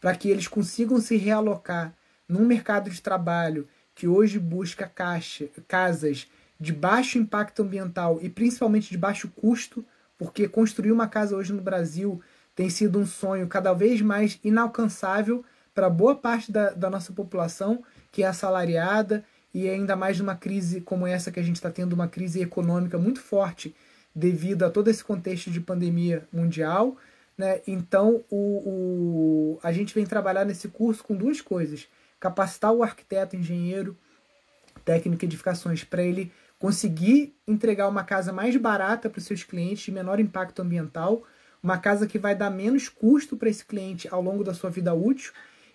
para que eles consigam se realocar num mercado de trabalho que hoje busca caixa, casas de baixo impacto ambiental e principalmente de baixo custo, porque construir uma casa hoje no Brasil tem sido um sonho cada vez mais inalcançável para boa parte da, da nossa população, que é assalariada, e ainda mais numa crise como essa que a gente está tendo, uma crise econômica muito forte devido a todo esse contexto de pandemia mundial. Né? Então, o, o, a gente vem trabalhar nesse curso com duas coisas capacitar o arquiteto, engenheiro, técnico de edificações para ele conseguir entregar uma casa mais barata para os seus clientes, de menor impacto ambiental, uma casa que vai dar menos custo para esse cliente ao longo da sua vida útil,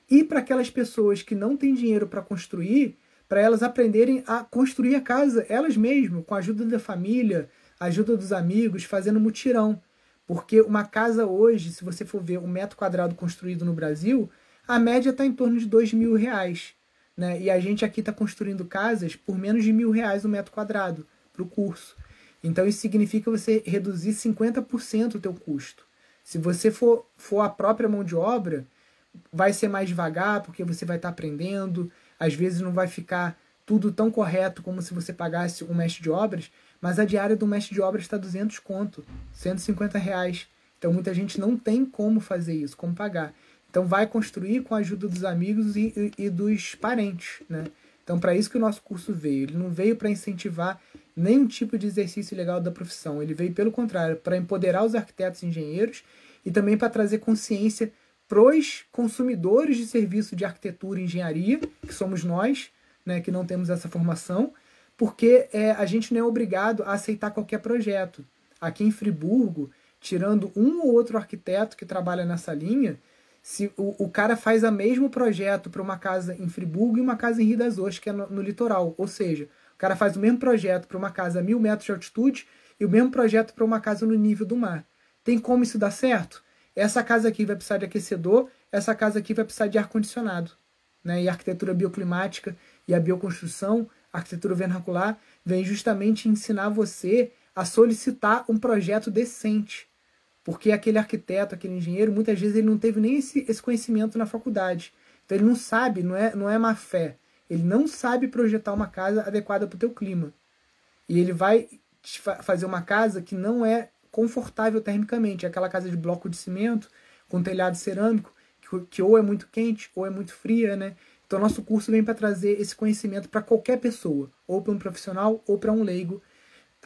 e para aquelas pessoas que não têm dinheiro para construir, para elas aprenderem a construir a casa elas mesmas, com a ajuda da família, ajuda dos amigos, fazendo mutirão. Porque uma casa hoje, se você for ver um metro quadrado construído no Brasil, a média está em torno de dois mil reais. Né? E a gente aqui está construindo casas por menos de mil reais o metro quadrado para o curso. Então isso significa você reduzir 50% o teu custo. Se você for, for a própria mão de obra, vai ser mais devagar, porque você vai estar tá aprendendo, às vezes não vai ficar tudo tão correto como se você pagasse um mestre de obras, mas a diária do mestre de obras está 200 conto, 150 reais. Então muita gente não tem como fazer isso, como pagar. Então vai construir com a ajuda dos amigos e, e, e dos parentes, né? Então para isso que o nosso curso veio. Ele não veio para incentivar nenhum tipo de exercício legal da profissão. Ele veio pelo contrário, para empoderar os arquitetos e engenheiros e também para trazer consciência pros consumidores de serviço de arquitetura e engenharia, que somos nós, né, que não temos essa formação, porque é, a gente não é obrigado a aceitar qualquer projeto. Aqui em Friburgo, tirando um ou outro arquiteto que trabalha nessa linha, se o, o cara faz o mesmo projeto para uma casa em Friburgo e uma casa em Rio das Ostras, que é no, no litoral. Ou seja, o cara faz o mesmo projeto para uma casa a mil metros de altitude e o mesmo projeto para uma casa no nível do mar. Tem como isso dar certo? Essa casa aqui vai precisar de aquecedor, essa casa aqui vai precisar de ar-condicionado. Né? E a arquitetura bioclimática e a bioconstrução, a arquitetura vernacular, vem justamente ensinar você a solicitar um projeto decente. Porque aquele arquiteto, aquele engenheiro, muitas vezes ele não teve nem esse, esse conhecimento na faculdade. Então ele não sabe, não é, não é má fé. Ele não sabe projetar uma casa adequada para o teu clima. E ele vai fazer uma casa que não é confortável termicamente. É aquela casa de bloco de cimento com telhado cerâmico que, que ou é muito quente ou é muito fria, né? Então nosso curso vem para trazer esse conhecimento para qualquer pessoa, ou para um profissional ou para um leigo.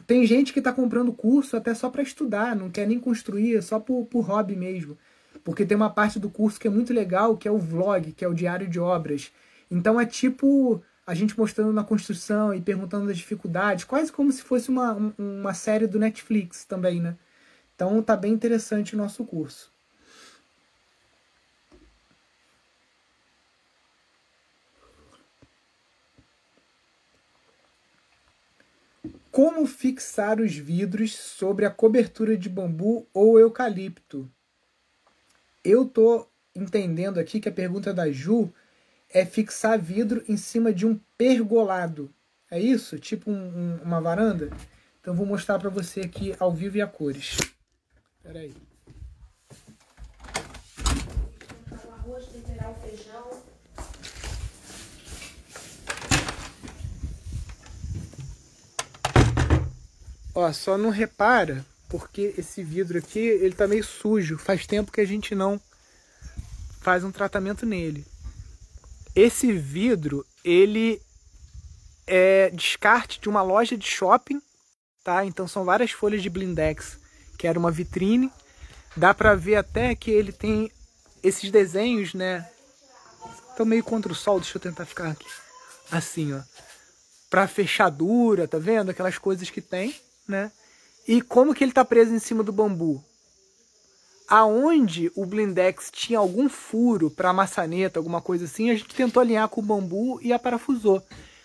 Tem gente que está comprando curso até só para estudar, não quer nem construir, é só por, por hobby mesmo. Porque tem uma parte do curso que é muito legal, que é o vlog, que é o diário de obras. Então é tipo a gente mostrando na construção e perguntando as dificuldades, quase como se fosse uma, uma série do Netflix também, né? Então tá bem interessante o nosso curso. Como fixar os vidros sobre a cobertura de bambu ou eucalipto? Eu tô entendendo aqui que a pergunta da Ju é fixar vidro em cima de um pergolado. É isso? Tipo um, um, uma varanda? Então vou mostrar para você aqui ao vivo e a cores. Espera aí. Ó, só não repara porque esse vidro aqui, ele tá meio sujo. Faz tempo que a gente não faz um tratamento nele. Esse vidro, ele é descarte de uma loja de shopping, tá? Então são várias folhas de blindex, que era uma vitrine. Dá pra ver até que ele tem esses desenhos, né? Tô meio contra o sol, deixa eu tentar ficar aqui. Assim, ó. Pra fechadura, tá vendo? Aquelas coisas que tem, né? E como que ele tá preso em cima do bambu? aonde o blindex tinha algum furo para maçaneta, alguma coisa assim, a gente tentou alinhar com o bambu e a parafusou.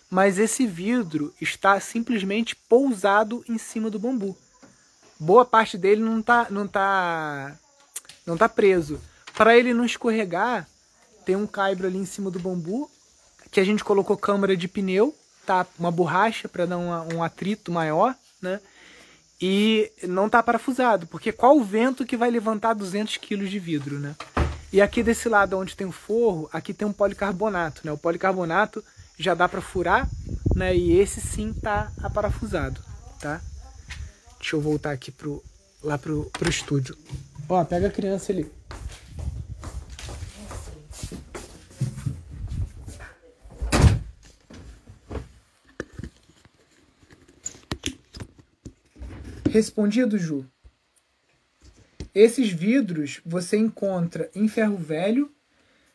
Mas esse vidro está simplesmente pousado em cima do bambu. Boa parte dele não está não tá, não tá preso. Para ele não escorregar, tem um caibro ali em cima do bambu que a gente colocou câmara de pneu, tá? Uma borracha para dar um, um atrito maior, né? E não está parafusado, porque qual o vento que vai levantar 200 kg de vidro, né? E aqui desse lado onde tem o forro, aqui tem um policarbonato, né? O policarbonato já dá para furar, né? E esse sim tá aparafusado, tá? Deixa eu voltar aqui pro, lá pro, pro estúdio. Ó, pega a criança ali. Respondido, Ju. Esses vidros você encontra em ferro velho.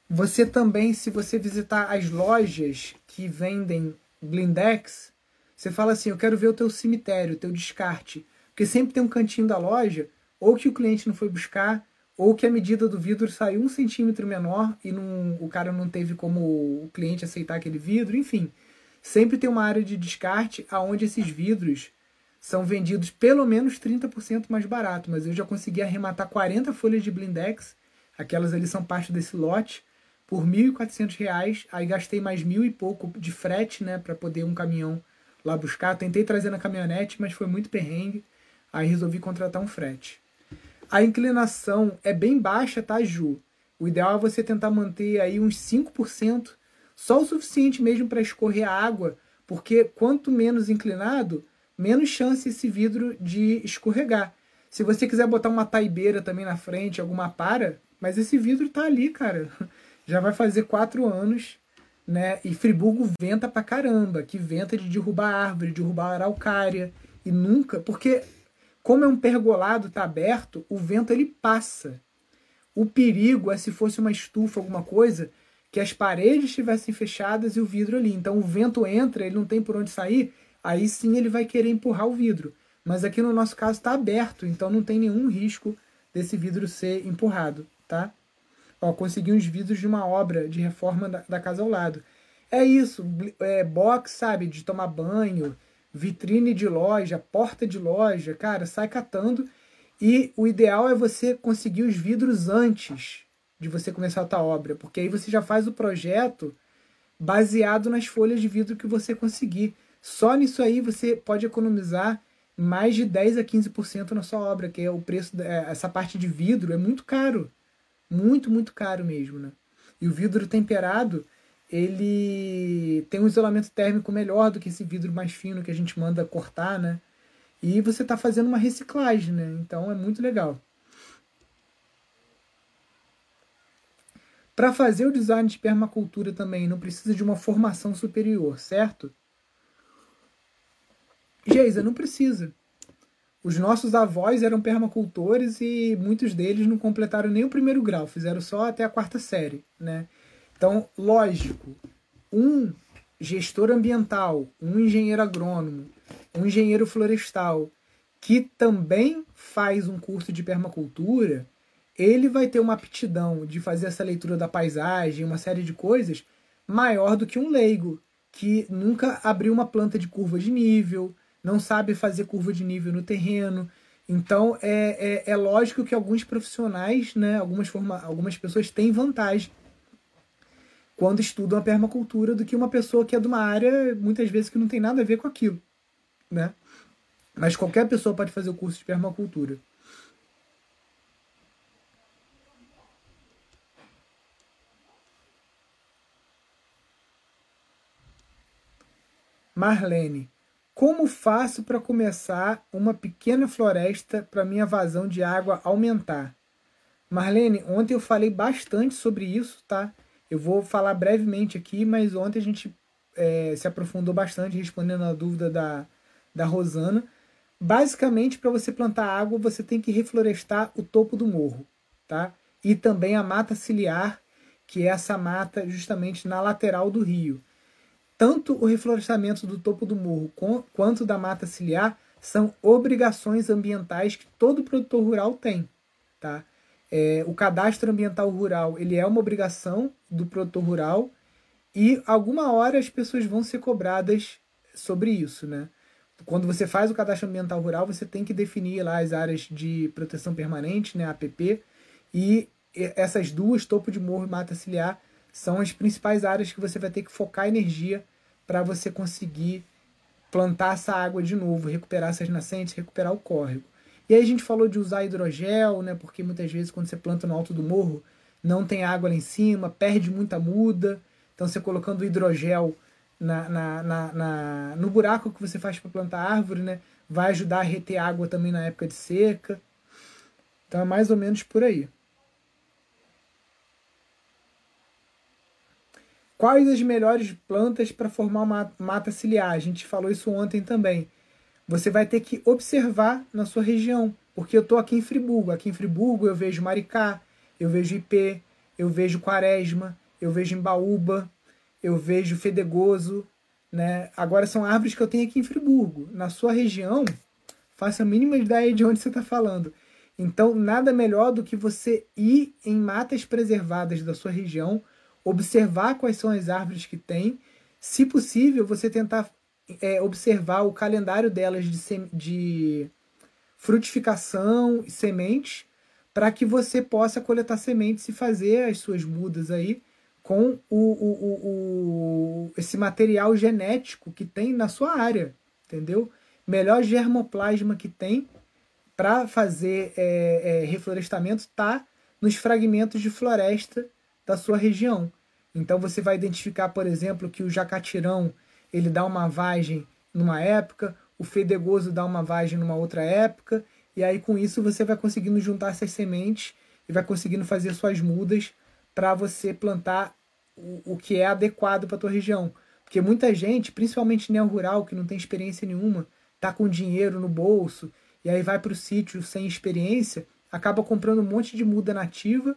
Você também, se você visitar as lojas que vendem blindex, você fala assim: Eu quero ver o teu cemitério, o teu descarte. Porque sempre tem um cantinho da loja, ou que o cliente não foi buscar, ou que a medida do vidro saiu um centímetro menor e não, o cara não teve como o cliente aceitar aquele vidro, enfim. sempre tem uma área de descarte aonde esses vidros são vendidos pelo menos 30% mais barato, mas eu já consegui arrematar 40 folhas de blindex, aquelas ali são parte desse lote, por R$ 1.400, aí gastei mais mil e pouco de frete, né, para poder um caminhão lá buscar. Tentei trazer na caminhonete, mas foi muito perrengue, aí resolvi contratar um frete. A inclinação é bem baixa, tá, Ju? O ideal é você tentar manter aí uns 5%, só o suficiente mesmo para escorrer a água, porque quanto menos inclinado, menos chance esse vidro de escorregar. Se você quiser botar uma taibeira também na frente, alguma para, mas esse vidro tá ali, cara. Já vai fazer quatro anos, né? E Friburgo venta pra caramba, que venta de derrubar árvore, derrubar araucária. E nunca, porque como é um pergolado, tá aberto, o vento ele passa. O perigo é se fosse uma estufa, alguma coisa, que as paredes estivessem fechadas e o vidro ali. Então o vento entra, ele não tem por onde sair, aí sim ele vai querer empurrar o vidro. Mas aqui no nosso caso está aberto, então não tem nenhum risco desse vidro ser empurrado, tá? Ó, consegui uns vidros de uma obra de reforma da, da casa ao lado. É isso, é, box, sabe, de tomar banho, vitrine de loja, porta de loja, cara, sai catando. E o ideal é você conseguir os vidros antes de você começar a tua obra, porque aí você já faz o projeto baseado nas folhas de vidro que você conseguir. Só nisso aí você pode economizar mais de 10 a 15% na sua obra, que é o preço essa parte de vidro é muito caro. Muito, muito caro mesmo, né? E o vidro temperado, ele tem um isolamento térmico melhor do que esse vidro mais fino que a gente manda cortar, né? E você está fazendo uma reciclagem, né? Então é muito legal. Para fazer o design de permacultura também não precisa de uma formação superior, certo? Geisa, não precisa. Os nossos avós eram permacultores e muitos deles não completaram nem o primeiro grau, fizeram só até a quarta série, né? Então, lógico, um gestor ambiental, um engenheiro agrônomo, um engenheiro florestal que também faz um curso de permacultura, ele vai ter uma aptidão de fazer essa leitura da paisagem, uma série de coisas, maior do que um leigo, que nunca abriu uma planta de curva de nível, não sabe fazer curva de nível no terreno. Então é, é, é lógico que alguns profissionais, né, algumas, forma, algumas pessoas têm vantagem quando estudam a permacultura do que uma pessoa que é de uma área, muitas vezes, que não tem nada a ver com aquilo. Né? Mas qualquer pessoa pode fazer o curso de permacultura. Marlene, como faço para começar uma pequena floresta para minha vazão de água aumentar? Marlene, ontem eu falei bastante sobre isso, tá? Eu vou falar brevemente aqui, mas ontem a gente é, se aprofundou bastante respondendo a dúvida da, da Rosana. Basicamente, para você plantar água, você tem que reflorestar o topo do morro, tá? E também a mata ciliar, que é essa mata justamente na lateral do rio tanto o reflorestamento do topo do morro quanto da mata ciliar são obrigações ambientais que todo produtor rural tem. Tá? É, o cadastro ambiental rural ele é uma obrigação do produtor rural e alguma hora as pessoas vão ser cobradas sobre isso. Né? Quando você faz o cadastro ambiental rural, você tem que definir lá as áreas de proteção permanente, né, APP, e essas duas, topo de morro e mata ciliar, são as principais áreas que você vai ter que focar energia para você conseguir plantar essa água de novo, recuperar essas nascentes, recuperar o córrego. E aí a gente falou de usar hidrogel, né? Porque muitas vezes quando você planta no alto do morro, não tem água lá em cima, perde muita muda. Então você colocando hidrogel na, na, na, na no buraco que você faz para plantar árvore, né? Vai ajudar a reter água também na época de seca. Então é mais ou menos por aí. Quais as melhores plantas para formar uma mata ciliar? A gente falou isso ontem também. Você vai ter que observar na sua região, porque eu estou aqui em Friburgo. Aqui em Friburgo eu vejo maricá, eu vejo ipê, eu vejo quaresma, eu vejo embaúba, eu vejo fedegoso, né? Agora são árvores que eu tenho aqui em Friburgo. Na sua região, faça a mínima ideia de onde você está falando. Então, nada melhor do que você ir em matas preservadas da sua região, observar quais são as árvores que tem, Se possível, você tentar é, observar o calendário delas de, de frutificação e sementes para que você possa coletar sementes e fazer as suas mudas aí com o, o, o, o, esse material genético que tem na sua área, entendeu? Melhor germoplasma que tem para fazer é, é, reflorestamento está nos fragmentos de floresta da sua região. Então você vai identificar, por exemplo, que o jacatirão ele dá uma vagem numa época, o fedegoso dá uma vagem numa outra época, e aí com isso você vai conseguindo juntar essas sementes e vai conseguindo fazer suas mudas para você plantar o, o que é adequado para tua região. Porque muita gente, principalmente neo rural, que não tem experiência nenhuma, tá com dinheiro no bolso e aí vai para o sítio sem experiência, acaba comprando um monte de muda nativa,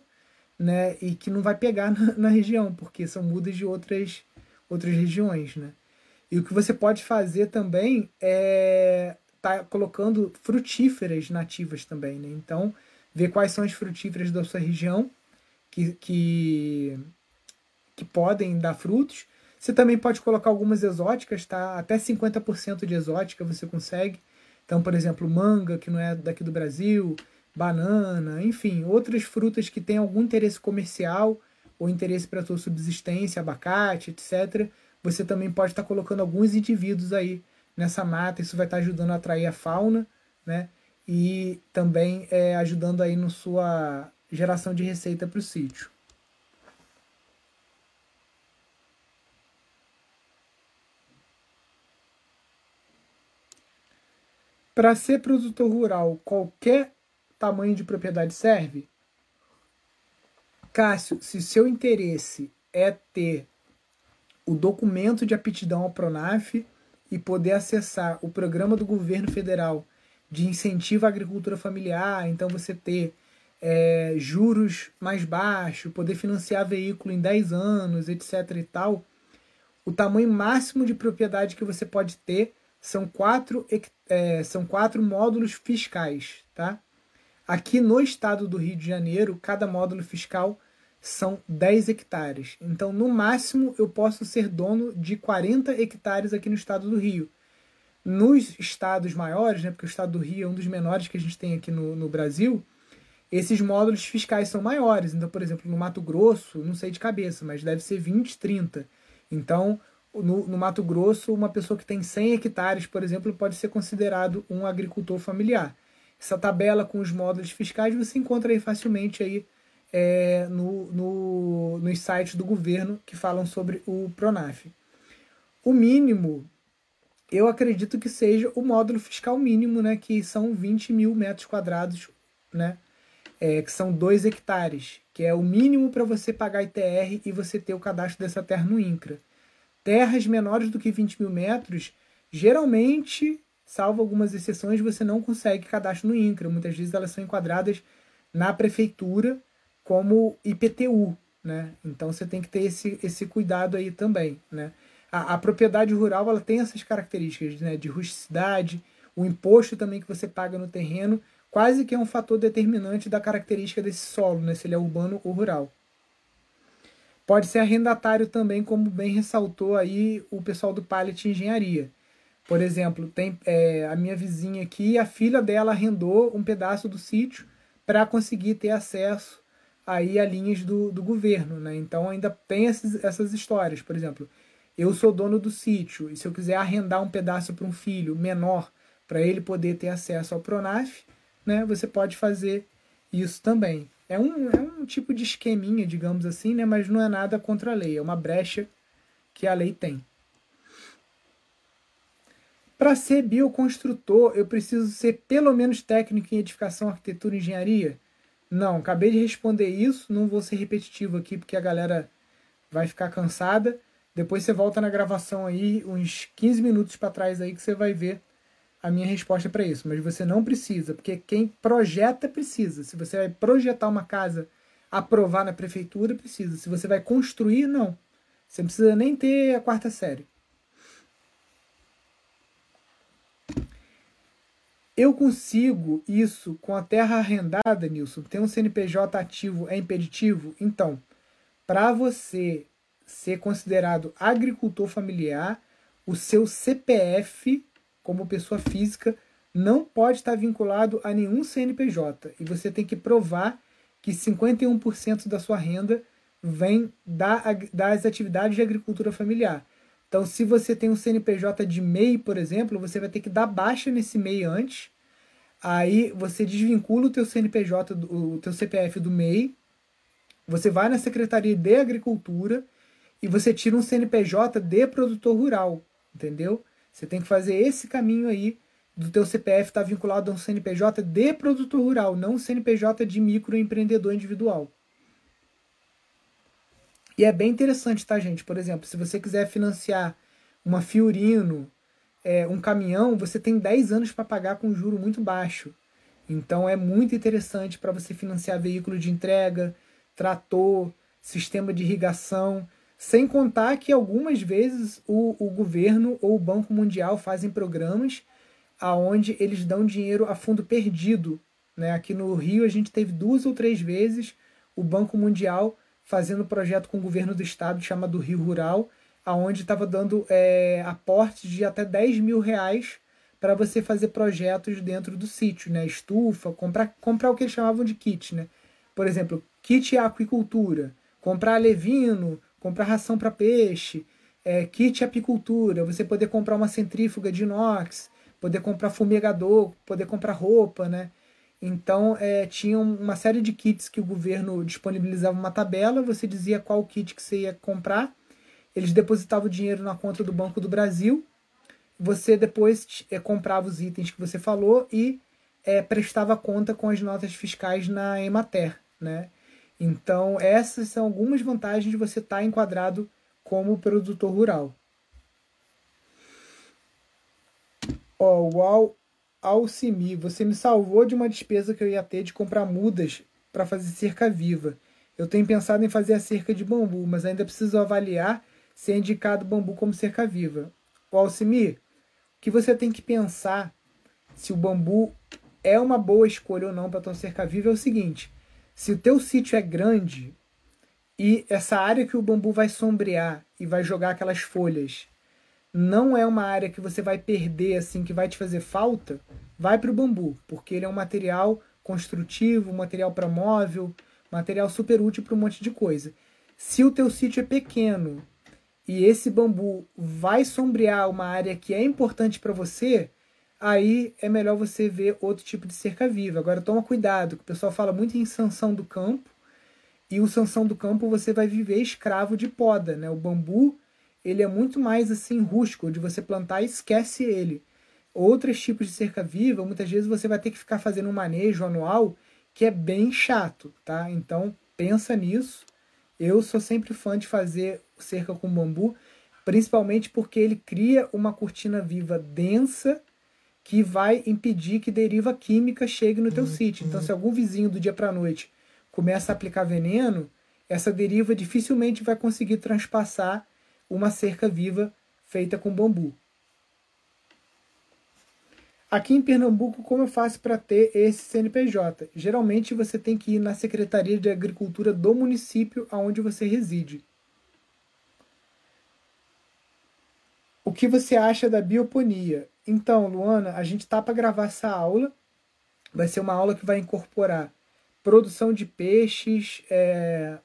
né, e que não vai pegar na, na região, porque são mudas de outras outras regiões, né? E o que você pode fazer também é tá colocando frutíferas nativas também, né? Então, ver quais são as frutíferas da sua região que, que, que podem dar frutos. Você também pode colocar algumas exóticas, tá? Até 50% de exótica você consegue. Então, por exemplo, manga, que não é daqui do Brasil, banana, enfim, outras frutas que têm algum interesse comercial ou interesse para a sua subsistência, abacate, etc. Você também pode estar tá colocando alguns indivíduos aí nessa mata, isso vai estar tá ajudando a atrair a fauna, né? E também é, ajudando aí na sua geração de receita para o sítio. Para ser produtor rural, qualquer tamanho de propriedade serve? Cássio, se seu interesse é ter o documento de aptidão ao Pronaf e poder acessar o programa do governo federal de incentivo à agricultura familiar, então você ter é, juros mais baixos, poder financiar veículo em 10 anos, etc. e tal, o tamanho máximo de propriedade que você pode ter são quatro, é, são quatro módulos fiscais, tá? Aqui no estado do Rio de Janeiro, cada módulo fiscal são 10 hectares. Então, no máximo, eu posso ser dono de 40 hectares aqui no estado do Rio. Nos estados maiores, né, porque o estado do Rio é um dos menores que a gente tem aqui no, no Brasil, esses módulos fiscais são maiores. Então, por exemplo, no Mato Grosso, não sei de cabeça, mas deve ser 20, 30. Então, no, no, Mato Grosso, uma pessoa que tem 100 hectares, por exemplo, pode ser considerado um agricultor familiar. Essa tabela com os módulos fiscais você encontra aí facilmente aí, é, no, no, nos sites do governo que falam sobre o Pronaf. O mínimo, eu acredito que seja o módulo fiscal mínimo, né, que são 20 mil metros quadrados, né, é, que são 2 hectares, que é o mínimo para você pagar ITR e você ter o cadastro dessa terra no INCRA. Terras menores do que 20 mil metros, geralmente, salvo algumas exceções, você não consegue cadastro no INCRA. Muitas vezes elas são enquadradas na prefeitura como IPTU, né? Então você tem que ter esse, esse cuidado aí também, né? A, a propriedade rural ela tem essas características né? de rusticidade, o imposto também que você paga no terreno, quase que é um fator determinante da característica desse solo, né? se ele é urbano ou rural. Pode ser arrendatário também, como bem ressaltou aí o pessoal do Pallet Engenharia. Por exemplo, tem é, a minha vizinha aqui, a filha dela arrendou um pedaço do sítio para conseguir ter acesso aí a linhas do, do governo, né? Então ainda tem essas, essas histórias. Por exemplo, eu sou dono do sítio e se eu quiser arrendar um pedaço para um filho menor para ele poder ter acesso ao Pronaf, né? Você pode fazer isso também. É um, é um tipo de esqueminha, digamos assim, né? mas não é nada contra a lei, é uma brecha que a lei tem. Para ser bioconstrutor, eu preciso ser pelo menos técnico em edificação, arquitetura e engenharia? Não, acabei de responder isso, não vou ser repetitivo aqui porque a galera vai ficar cansada. Depois você volta na gravação aí, uns 15 minutos para trás aí que você vai ver a minha resposta para isso, mas você não precisa, porque quem projeta precisa. Se você vai projetar uma casa, aprovar na prefeitura, precisa. Se você vai construir, não. Você não precisa nem ter a quarta série. Eu consigo isso com a terra arrendada, Nilson? Ter um CNPJ ativo é impeditivo? Então, para você ser considerado agricultor familiar, o seu CPF, como pessoa física, não pode estar vinculado a nenhum CNPJ. E você tem que provar que 51% da sua renda vem da, das atividades de agricultura familiar. Então, se você tem um CNPJ de MEI, por exemplo, você vai ter que dar baixa nesse MEI antes. Aí você desvincula o teu CNPJ, o teu CPF do MEI. Você vai na Secretaria de Agricultura e você tira um CNPJ de produtor rural, entendeu? Você tem que fazer esse caminho aí do teu CPF estar tá vinculado a um CNPJ de produtor rural, não um CNPJ de microempreendedor individual. E é bem interessante, tá, gente? Por exemplo, se você quiser financiar uma Fiorino, é, um caminhão, você tem 10 anos para pagar com juro muito baixo. Então é muito interessante para você financiar veículo de entrega, trator, sistema de irrigação. Sem contar que algumas vezes o, o governo ou o Banco Mundial fazem programas aonde eles dão dinheiro a fundo perdido. Né? Aqui no Rio a gente teve duas ou três vezes o Banco Mundial fazendo projeto com o governo do estado chamado Rio Rural, aonde estava dando é, aportes de até 10 mil reais para você fazer projetos dentro do sítio, né? Estufa, comprar, comprar o que eles chamavam de kit, né? Por exemplo, kit aquicultura, comprar levino, comprar ração para peixe, é, kit apicultura, você poder comprar uma centrífuga de inox, poder comprar fumigador, poder comprar roupa, né? Então, é, tinha uma série de kits que o governo disponibilizava uma tabela, você dizia qual kit que você ia comprar, eles depositavam o dinheiro na conta do Banco do Brasil, você depois é, comprava os itens que você falou e é, prestava conta com as notas fiscais na Emater, né? Então, essas são algumas vantagens de você estar tá enquadrado como produtor rural. Oh, uau, Alcimi, você me salvou de uma despesa que eu ia ter de comprar mudas para fazer cerca viva. Eu tenho pensado em fazer a cerca de bambu, mas ainda preciso avaliar se é indicado bambu como cerca viva. O Alcimi, o que você tem que pensar se o bambu é uma boa escolha ou não para tua cerca viva é o seguinte: se o teu sítio é grande e essa área que o bambu vai sombrear e vai jogar aquelas folhas não é uma área que você vai perder assim, que vai te fazer falta, vai para o bambu, porque ele é um material construtivo, material para móvel, material super útil para um monte de coisa. Se o teu sítio é pequeno e esse bambu vai sombrear uma área que é importante para você, aí é melhor você ver outro tipo de cerca viva. Agora toma cuidado, que o pessoal fala muito em sanção do campo, e o sanção do campo você vai viver escravo de poda, né? O bambu ele é muito mais assim rústico, de você plantar e esquece ele. Outros tipos de cerca viva, muitas vezes você vai ter que ficar fazendo um manejo anual que é bem chato, tá? Então pensa nisso. Eu sou sempre fã de fazer cerca com bambu, principalmente porque ele cria uma cortina viva densa que vai impedir que deriva química chegue no teu uhum. sítio. Então, se algum vizinho do dia para noite começa a aplicar veneno, essa deriva dificilmente vai conseguir transpassar uma cerca viva feita com bambu. Aqui em Pernambuco, como eu faço para ter esse CNPJ? Geralmente você tem que ir na Secretaria de Agricultura do município aonde você reside. O que você acha da bioponia? Então, Luana, a gente está para gravar essa aula. Vai ser uma aula que vai incorporar produção de peixes, é,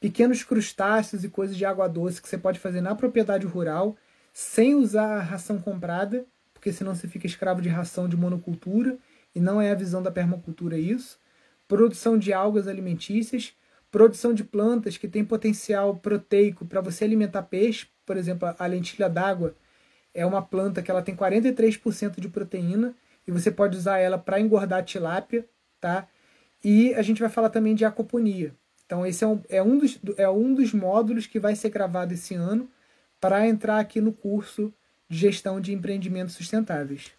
pequenos crustáceos e coisas de água doce que você pode fazer na propriedade rural sem usar a ração comprada, porque senão você fica escravo de ração de monocultura e não é a visão da permacultura isso. Produção de algas alimentícias, produção de plantas que tem potencial proteico para você alimentar peixe, por exemplo, a lentilha d'água é uma planta que ela tem 43% de proteína e você pode usar ela para engordar tilápia, tá? E a gente vai falar também de aquaponia. Então, esse é um, é, um dos, é um dos módulos que vai ser gravado esse ano para entrar aqui no curso de gestão de empreendimentos sustentáveis.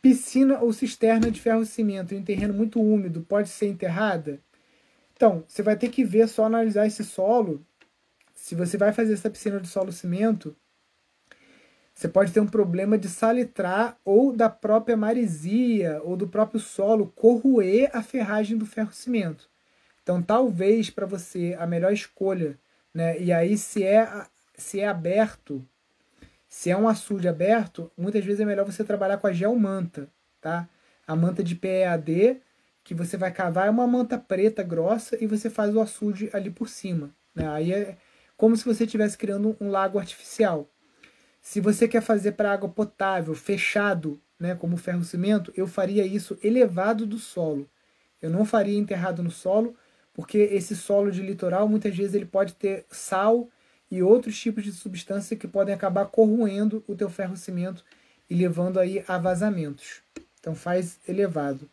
Piscina ou cisterna de ferro-cimento em terreno muito úmido pode ser enterrada? Então, você vai ter que ver, só analisar esse solo. Se você vai fazer essa piscina de solo-cimento, Você pode ter um problema de salitrar ou da própria maresia ou do próprio solo corroer a ferragem do ferro-cimento. Então, talvez para você a melhor escolha, né? E aí se é se é aberto, se é um açude aberto, muitas vezes é melhor você trabalhar com a geomanta, tá? A manta de PEAD que você vai cavar é uma manta preta grossa e você faz o açude ali por cima, né? Aí é como se você estivesse criando um lago artificial. Se você quer fazer para água potável, fechado, né, como ferro-cimento, eu faria isso elevado do solo. Eu não faria enterrado no solo, porque esse solo de litoral muitas vezes ele pode ter sal e outros tipos de substância que podem acabar corroendo o teu ferro-cimento e levando aí a vazamentos. Então faz elevado.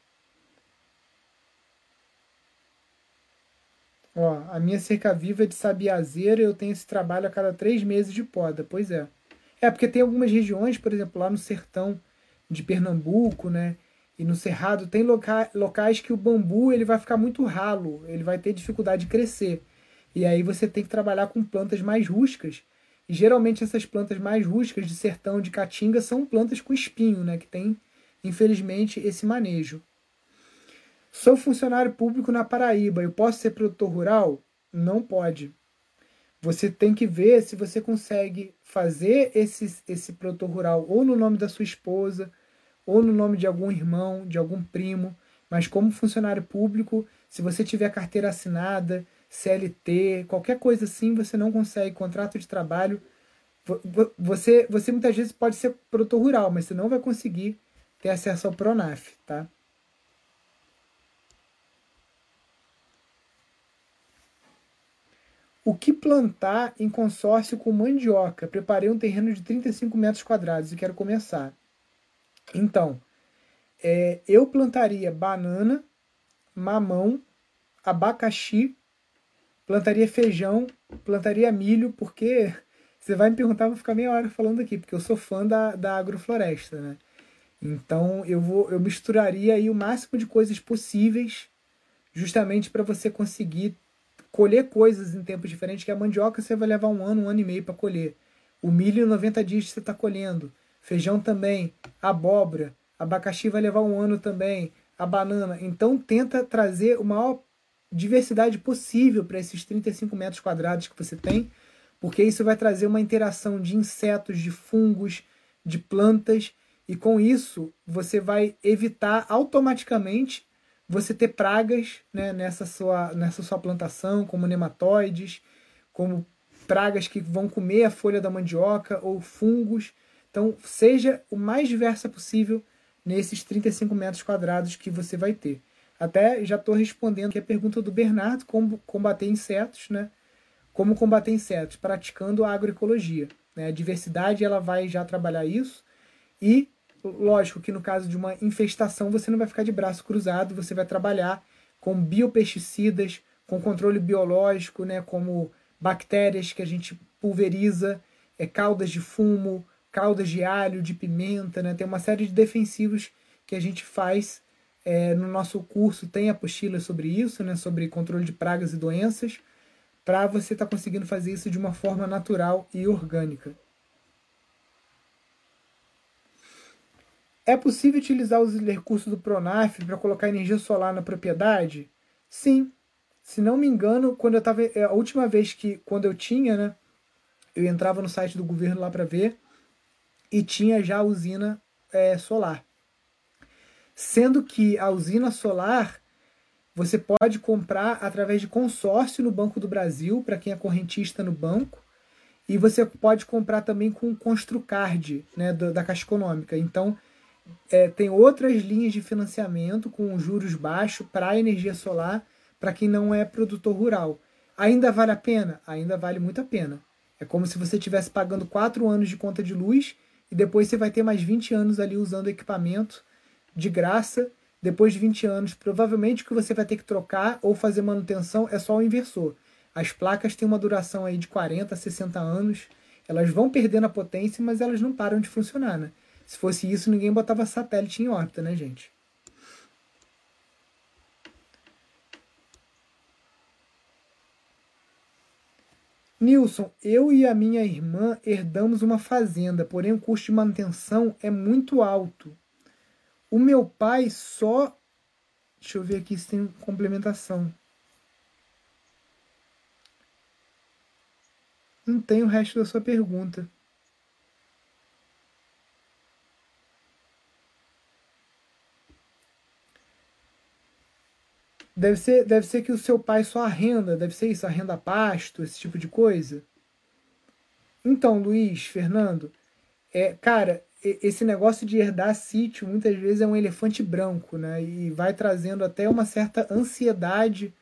Ó, a minha cerca viva é de sabiazeira eu tenho esse trabalho a cada três meses de poda. Pois é. É, porque tem algumas regiões, por exemplo, lá no sertão de Pernambuco, né? E no cerrado tem loca locais que o bambu ele vai ficar muito ralo, ele vai ter dificuldade de crescer. E aí você tem que trabalhar com plantas mais rústicas. E geralmente essas plantas mais rústicas de sertão, de caatinga, são plantas com espinho, né? Que tem, infelizmente, esse manejo. Sou funcionário público na Paraíba, eu posso ser produtor rural? Não pode. Você tem que ver se você consegue fazer esse, esse produtor rural ou no nome da sua esposa, ou no nome de algum irmão, de algum primo, mas como funcionário público, se você tiver carteira assinada, CLT, qualquer coisa assim, você não consegue contrato de trabalho. Você, você muitas vezes pode ser produtor rural, mas você não vai conseguir ter acesso ao Pronaf, tá? O que plantar em consórcio com mandioca? Preparei um terreno de 35 metros quadrados e quero começar. Então, é, eu plantaria banana, mamão, abacaxi, plantaria feijão, plantaria milho, porque você vai me perguntar, vou ficar meia hora falando aqui, porque eu sou fã da, da agrofloresta, né? Então eu vou eu misturaria aí o máximo de coisas possíveis, justamente para você conseguir colher coisas em tempos diferentes, que a mandioca você vai levar um ano, um ano e meio para colher. O milho, 90 dias você está colhendo feijão também, abóbora, abacaxi vai levar um ano também, a banana. Então tenta trazer o maior diversidade possível para esses 35 metros quadrados que você tem, porque isso vai trazer uma interação de insetos, de fungos, de plantas, e com isso você vai evitar automaticamente você ter pragas né, nessa, sua, nessa sua plantação, como nematóides, como pragas que vão comer a folha da mandioca ou fungos. Então, seja o mais diversa possível nesses 35 metros quadrados que você vai ter. Até já estou respondendo aqui a pergunta do Bernardo, como combater insetos, né? Como combater insetos? Praticando a agroecologia. Né? A diversidade ela vai já trabalhar isso. E, lógico que no caso de uma infestação, você não vai ficar de braço cruzado, você vai trabalhar com biopesticidas, com controle biológico, né? como bactérias que a gente pulveriza, é, caudas de fumo, caldas de alho, de pimenta, né? Tem uma série de defensivos que a gente faz é, no nosso curso, tem apostila sobre isso, né? Sobre controle de pragas e doenças, para você estar tá conseguindo fazer isso de uma forma natural e orgânica. É possível utilizar os recursos do Pronaf para colocar energia solar na propriedade? Sim. Se não me engano, quando eu tava é, a última vez que quando eu tinha, né, eu entrava no site do governo lá para ver, e tinha já a usina é, solar. Sendo que a usina solar você pode comprar através de consórcio no Banco do Brasil, para quem é correntista no banco, e você pode comprar também com o Construcard, né, da Caixa Econômica. Então, é, tem outras linhas de financiamento com juros baixos para a energia solar, para quem não é produtor rural. Ainda vale a pena? Ainda vale muito a pena. É como se você estivesse pagando quatro anos de conta de luz e depois você vai ter mais 20 anos ali usando equipamento de graça. Depois de 20 anos, provavelmente o que você vai ter que trocar ou fazer manutenção é só o inversor. As placas têm uma duração aí de 40, 60 anos. Elas vão perdendo a potência, mas elas não param de funcionar, né? Se fosse isso, ninguém botava satélite em órbita, né, gente? Nilson, eu e a minha irmã herdamos uma fazenda, porém o custo de manutenção é muito alto. O meu pai só. Deixa eu ver aqui se tem complementação. Não tem o resto da sua pergunta. Deve ser, deve ser que o seu pai só arrenda, deve ser isso, arrenda pasto, esse tipo de coisa. Então, Luiz, Fernando, é, cara, esse negócio de herdar sítio muitas vezes é um elefante branco, né? E vai trazendo até uma certa ansiedade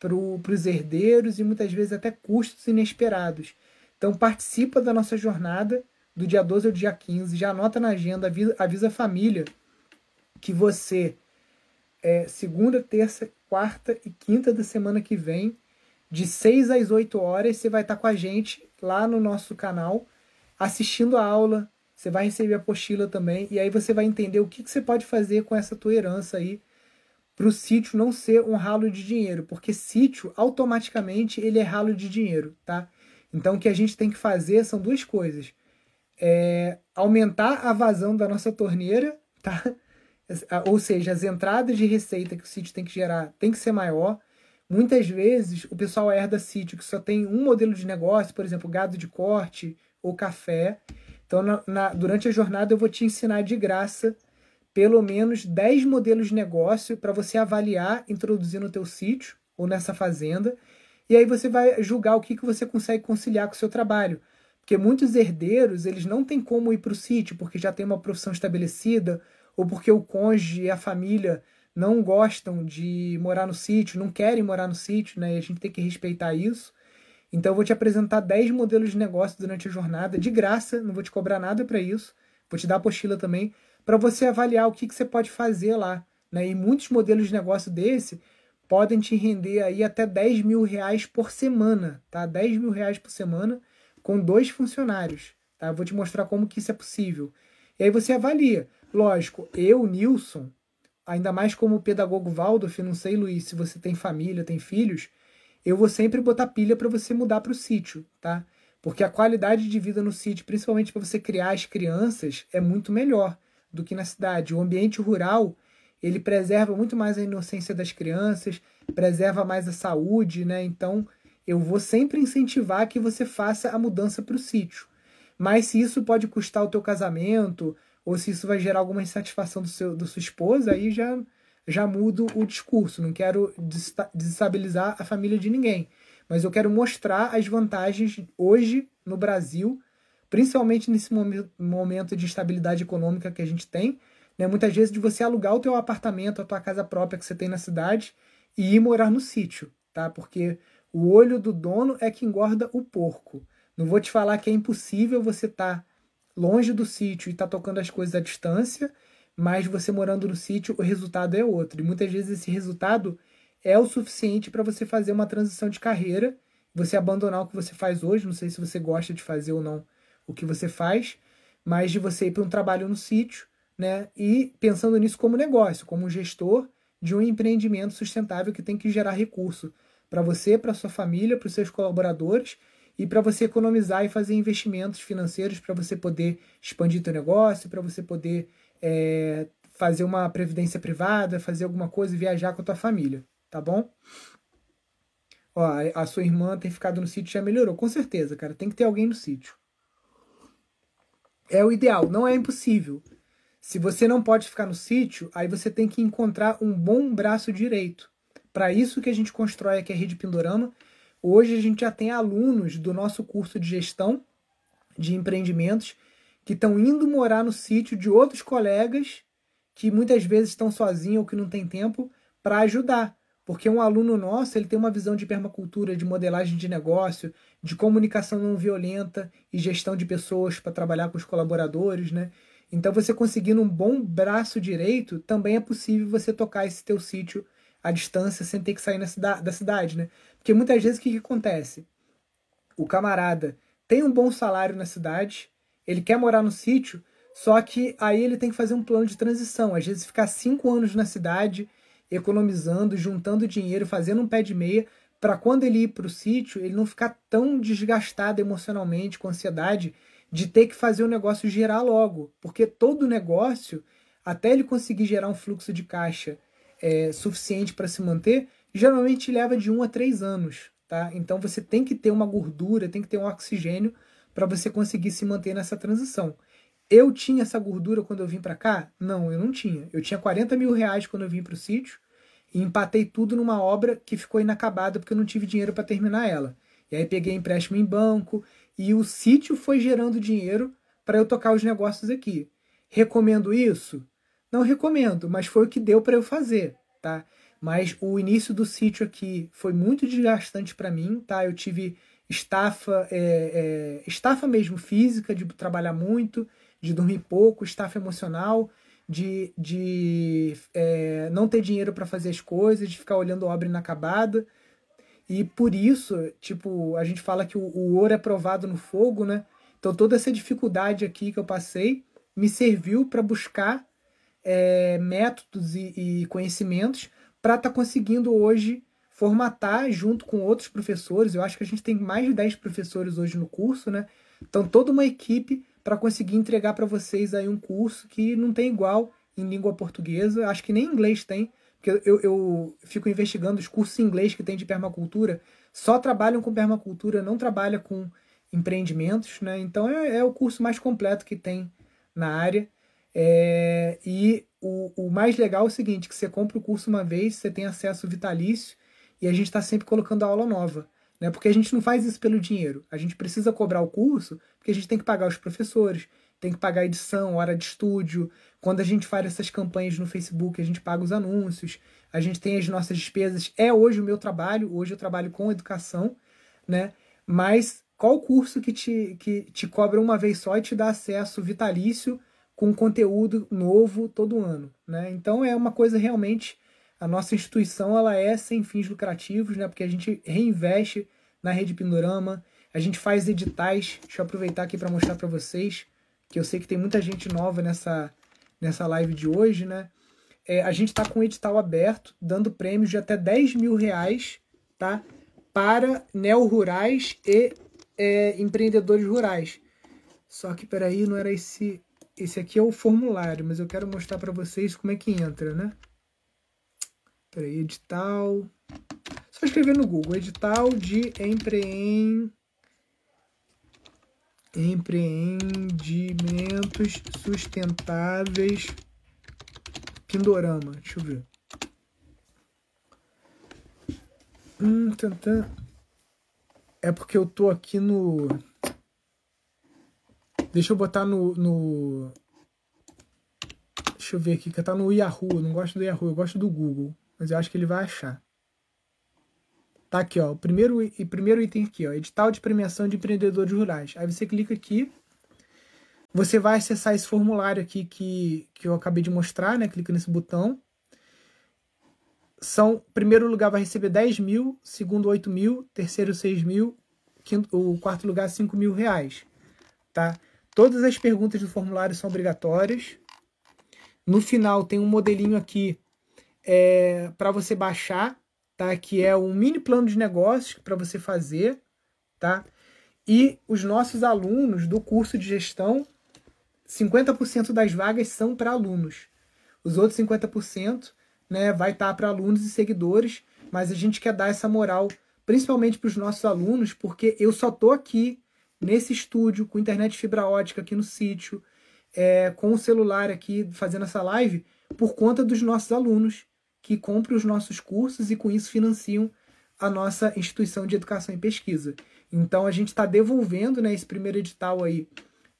para os herdeiros e muitas vezes até custos inesperados. Então participa da nossa jornada do dia 12 ao dia 15, já anota na agenda, avisa, avisa a família que você é, segunda, terça, quarta e quinta da semana que vem, de 6 às 8 horas, você vai estar com a gente lá no nosso canal, assistindo a aula. Você vai receber a apostila também, e aí você vai entender o que, que você pode fazer com essa tua herança aí, para o sítio não ser um ralo de dinheiro, porque sítio, automaticamente, ele é ralo de dinheiro, tá? Então, o que a gente tem que fazer são duas coisas. É aumentar a vazão da nossa torneira, tá? Ou seja, as entradas de receita que o sítio tem que gerar tem que ser maior. Muitas vezes o pessoal herda sítio que só tem um modelo de negócio, por exemplo, gado de corte ou café. Então, na, na, durante a jornada, eu vou te ensinar de graça pelo menos 10 modelos de negócio para você avaliar, introduzir no teu sítio ou nessa fazenda. E aí você vai julgar o que, que você consegue conciliar com o seu trabalho. Porque muitos herdeiros, eles não têm como ir para o sítio, porque já tem uma profissão estabelecida, ou porque o cônjuge e a família não gostam de morar no sítio, não querem morar no sítio, né? E a gente tem que respeitar isso. Então eu vou te apresentar 10 modelos de negócio durante a jornada, de graça, não vou te cobrar nada para isso. Vou te dar a apostila também, para você avaliar o que, que você pode fazer lá. Né? E muitos modelos de negócio desse podem te render aí até 10 mil reais por semana, tá? 10 mil reais por semana com dois funcionários, tá? Eu vou te mostrar como que isso é possível. E aí você avalia. Lógico, eu, Nilson, ainda mais como pedagogo Waldorf, não sei, Luiz, se você tem família, tem filhos, eu vou sempre botar pilha para você mudar para o sítio, tá? Porque a qualidade de vida no sítio, principalmente para você criar as crianças, é muito melhor do que na cidade. O ambiente rural, ele preserva muito mais a inocência das crianças, preserva mais a saúde, né? Então, eu vou sempre incentivar que você faça a mudança para o sítio. Mas se isso pode custar o teu casamento, ou se isso vai gerar alguma insatisfação do seu, da sua esposa, aí já, já mudo o discurso. Não quero desestabilizar a família de ninguém. Mas eu quero mostrar as vantagens hoje no Brasil, principalmente nesse momento de estabilidade econômica que a gente tem. Né? Muitas vezes de você alugar o teu apartamento, a tua casa própria que você tem na cidade e ir morar no sítio, tá? Porque o olho do dono é que engorda o porco. Não vou te falar que é impossível você estar tá longe do sítio e tá tocando as coisas à distância, mas você morando no sítio, o resultado é outro. E muitas vezes esse resultado é o suficiente para você fazer uma transição de carreira, você abandonar o que você faz hoje, não sei se você gosta de fazer ou não o que você faz, mas de você ir para um trabalho no sítio, né? E pensando nisso como negócio, como um gestor de um empreendimento sustentável que tem que gerar recurso para você, para sua família, para os seus colaboradores e para você economizar e fazer investimentos financeiros para você poder expandir seu negócio, para você poder é, fazer uma previdência privada, fazer alguma coisa e viajar com a tua família, tá bom? Ó, a sua irmã tem ficado no sítio já melhorou, com certeza, cara. Tem que ter alguém no sítio. É o ideal, não é impossível. Se você não pode ficar no sítio, aí você tem que encontrar um bom braço direito. Para isso que a gente constrói aqui a Rede Pindorama Hoje a gente já tem alunos do nosso curso de gestão de empreendimentos que estão indo morar no sítio de outros colegas que muitas vezes estão sozinhos ou que não têm tempo para ajudar. Porque um aluno nosso ele tem uma visão de permacultura, de modelagem de negócio, de comunicação não violenta e gestão de pessoas para trabalhar com os colaboradores, né? Então você conseguindo um bom braço direito, também é possível você tocar esse teu sítio à distância sem ter que sair da cidade, né? Porque muitas vezes o que, que acontece? O camarada tem um bom salário na cidade, ele quer morar no sítio, só que aí ele tem que fazer um plano de transição. Às vezes ficar cinco anos na cidade, economizando, juntando dinheiro, fazendo um pé de meia para quando ele ir para o sítio, ele não ficar tão desgastado emocionalmente, com ansiedade, de ter que fazer o negócio girar logo. Porque todo negócio, até ele conseguir gerar um fluxo de caixa é, suficiente para se manter, geralmente leva de um a três anos. Tá? Então você tem que ter uma gordura, tem que ter um oxigênio para você conseguir se manter nessa transição. Eu tinha essa gordura quando eu vim para cá? Não, eu não tinha. Eu tinha 40 mil reais quando eu vim para o sítio e empatei tudo numa obra que ficou inacabada porque eu não tive dinheiro para terminar ela. E aí peguei empréstimo em banco e o sítio foi gerando dinheiro para eu tocar os negócios aqui. Recomendo isso? Não recomendo, mas foi o que deu para eu fazer, tá? Mas o início do sítio aqui foi muito desgastante para mim, tá? Eu tive estafa, é, é, estafa mesmo física, de trabalhar muito, de dormir pouco, estafa emocional, de, de é, não ter dinheiro para fazer as coisas, de ficar olhando obra inacabada. E por isso, tipo, a gente fala que o, o ouro é provado no fogo, né? Então toda essa dificuldade aqui que eu passei me serviu para buscar é, métodos e, e conhecimentos para estar tá conseguindo hoje formatar junto com outros professores. Eu acho que a gente tem mais de 10 professores hoje no curso, né? Então toda uma equipe para conseguir entregar para vocês aí um curso que não tem igual em língua portuguesa, acho que nem em inglês tem, porque eu, eu fico investigando os cursos em inglês que tem de permacultura, só trabalham com permacultura, não trabalha com empreendimentos, né? Então é, é o curso mais completo que tem na área. É, e o, o mais legal é o seguinte, que você compra o curso uma vez, você tem acesso vitalício e a gente está sempre colocando aula nova. Né? Porque a gente não faz isso pelo dinheiro. A gente precisa cobrar o curso porque a gente tem que pagar os professores, tem que pagar edição, hora de estúdio. Quando a gente faz essas campanhas no Facebook, a gente paga os anúncios, a gente tem as nossas despesas. É hoje o meu trabalho, hoje eu trabalho com educação, né? Mas qual curso que te, que te cobra uma vez só e te dá acesso vitalício com conteúdo novo todo ano, né? Então é uma coisa realmente a nossa instituição ela é sem fins lucrativos, né? Porque a gente reinveste na rede Pindorama, a gente faz editais. Deixa eu aproveitar aqui para mostrar para vocês que eu sei que tem muita gente nova nessa nessa live de hoje, né? É, a gente está com um edital aberto, dando prêmios de até 10 mil reais, tá? Para neo-rurais e é, empreendedores rurais. Só que, peraí, não era esse... Esse aqui é o formulário, mas eu quero mostrar para vocês como é que entra, né? Peraí, edital. Só escrever no Google, edital de empreend... empreendimentos sustentáveis Pindorama. Deixa eu ver. Hum. É porque eu tô aqui no. Deixa eu botar no, no. Deixa eu ver aqui, que tá no Yahoo. Eu não gosto do Yahoo, eu gosto do Google mas eu acho que ele vai achar. Tá aqui, ó, o primeiro, e primeiro item aqui, ó, edital de premiação de empreendedores rurais. Aí você clica aqui, você vai acessar esse formulário aqui que, que eu acabei de mostrar, né? Clica nesse botão. São, primeiro lugar vai receber 10 mil, segundo 8 mil, terceiro 6 mil, quinto, o quarto lugar 5 mil reais, tá? Todas as perguntas do formulário são obrigatórias. No final tem um modelinho aqui é, para você baixar, tá? Que é um mini plano de negócios para você fazer, tá? E os nossos alunos do curso de gestão, 50% das vagas são para alunos. Os outros 50% né, vai estar tá para alunos e seguidores, mas a gente quer dar essa moral principalmente para os nossos alunos, porque eu só tô aqui nesse estúdio com internet fibra ótica aqui no sítio, é, com o celular aqui fazendo essa live por conta dos nossos alunos que compram os nossos cursos e com isso financiam a nossa instituição de educação e pesquisa. Então a gente está devolvendo né, esse primeiro edital aí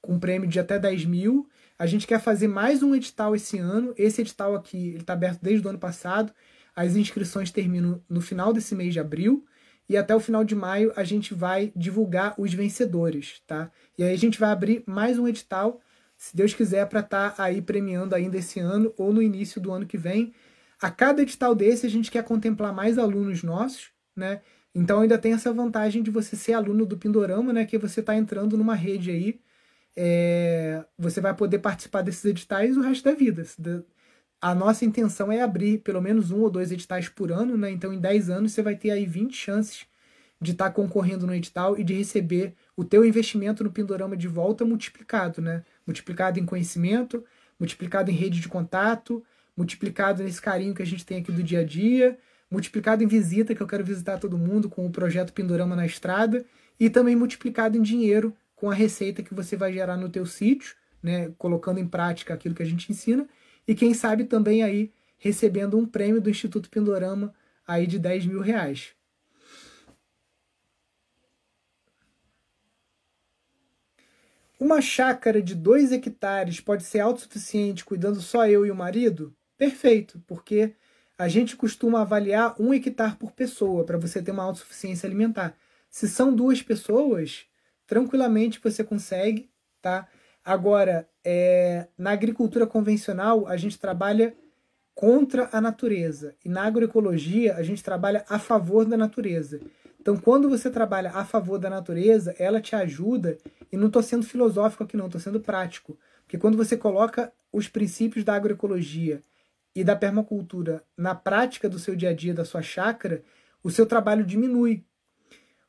com prêmio de até 10 mil. A gente quer fazer mais um edital esse ano. Esse edital aqui está aberto desde o ano passado. As inscrições terminam no final desse mês de abril. E até o final de maio a gente vai divulgar os vencedores, tá? E aí a gente vai abrir mais um edital, se Deus quiser, para estar tá aí premiando ainda esse ano ou no início do ano que vem. A cada edital desse, a gente quer contemplar mais alunos nossos, né? Então ainda tem essa vantagem de você ser aluno do Pindorama, né? Que você está entrando numa rede aí. É, você vai poder participar desses editais o resto da vida. A nossa intenção é abrir pelo menos um ou dois editais por ano, né? Então, em 10 anos, você vai ter aí 20 chances de estar tá concorrendo no edital e de receber o teu investimento no Pindorama de volta multiplicado, né? Multiplicado em conhecimento, multiplicado em rede de contato, multiplicado nesse carinho que a gente tem aqui do dia a dia, multiplicado em visita, que eu quero visitar todo mundo com o projeto Pindorama na Estrada, e também multiplicado em dinheiro com a receita que você vai gerar no teu sítio, né? Colocando em prática aquilo que a gente ensina, e quem sabe também aí recebendo um prêmio do Instituto Pindorama aí de 10 mil reais. Uma chácara de 2 hectares pode ser autossuficiente cuidando só eu e o marido? Perfeito, porque a gente costuma avaliar um hectare por pessoa para você ter uma autossuficiência alimentar. Se são duas pessoas, tranquilamente você consegue, tá? Agora, é, na agricultura convencional, a gente trabalha contra a natureza. E na agroecologia, a gente trabalha a favor da natureza. Então, quando você trabalha a favor da natureza, ela te ajuda, e não estou sendo filosófico aqui não, estou sendo prático. Porque quando você coloca os princípios da agroecologia e da permacultura na prática do seu dia a dia, da sua chácara, o seu trabalho diminui.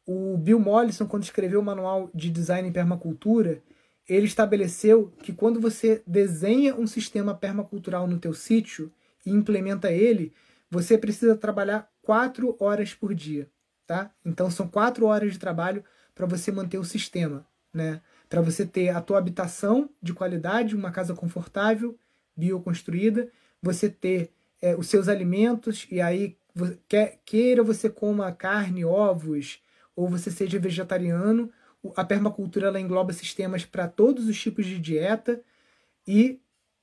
O Bill Mollison, quando escreveu o manual de design em permacultura, ele estabeleceu que quando você desenha um sistema permacultural no teu sítio e implementa ele, você precisa trabalhar quatro horas por dia, tá? Então são quatro horas de trabalho para você manter o sistema, né? Para você ter a tua habitação de qualidade, uma casa confortável, bioconstruída, você ter é, os seus alimentos e aí quer, queira você coma carne, ovos ou você seja vegetariano, a permacultura ela engloba sistemas para todos os tipos de dieta e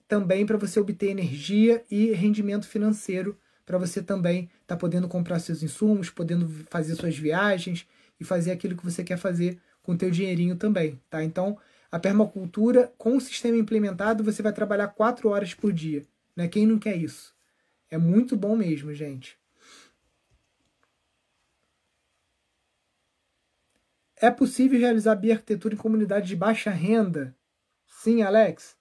também para você obter energia e rendimento financeiro para você também estar tá podendo comprar seus insumos, podendo fazer suas viagens e fazer aquilo que você quer fazer com o teu dinheirinho também, tá? Então, a permacultura com o sistema implementado, você vai trabalhar quatro horas por dia, né? Quem não quer isso? É muito bom mesmo, gente. É possível realizar bioarquitetura em comunidades de baixa renda? Sim, Alex.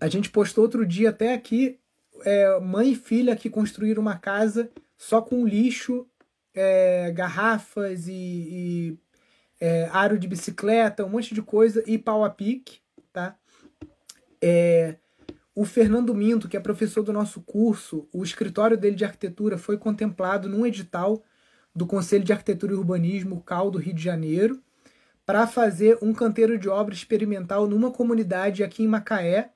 A gente postou outro dia até aqui é, mãe e filha que construíram uma casa só com lixo, é, garrafas e, e é, aro de bicicleta, um monte de coisa e pau a pique, tá? É, o Fernando Minto, que é professor do nosso curso, o escritório dele de arquitetura foi contemplado num edital do Conselho de Arquitetura e Urbanismo, CAL, do Rio de Janeiro, para fazer um canteiro de obra experimental numa comunidade aqui em Macaé.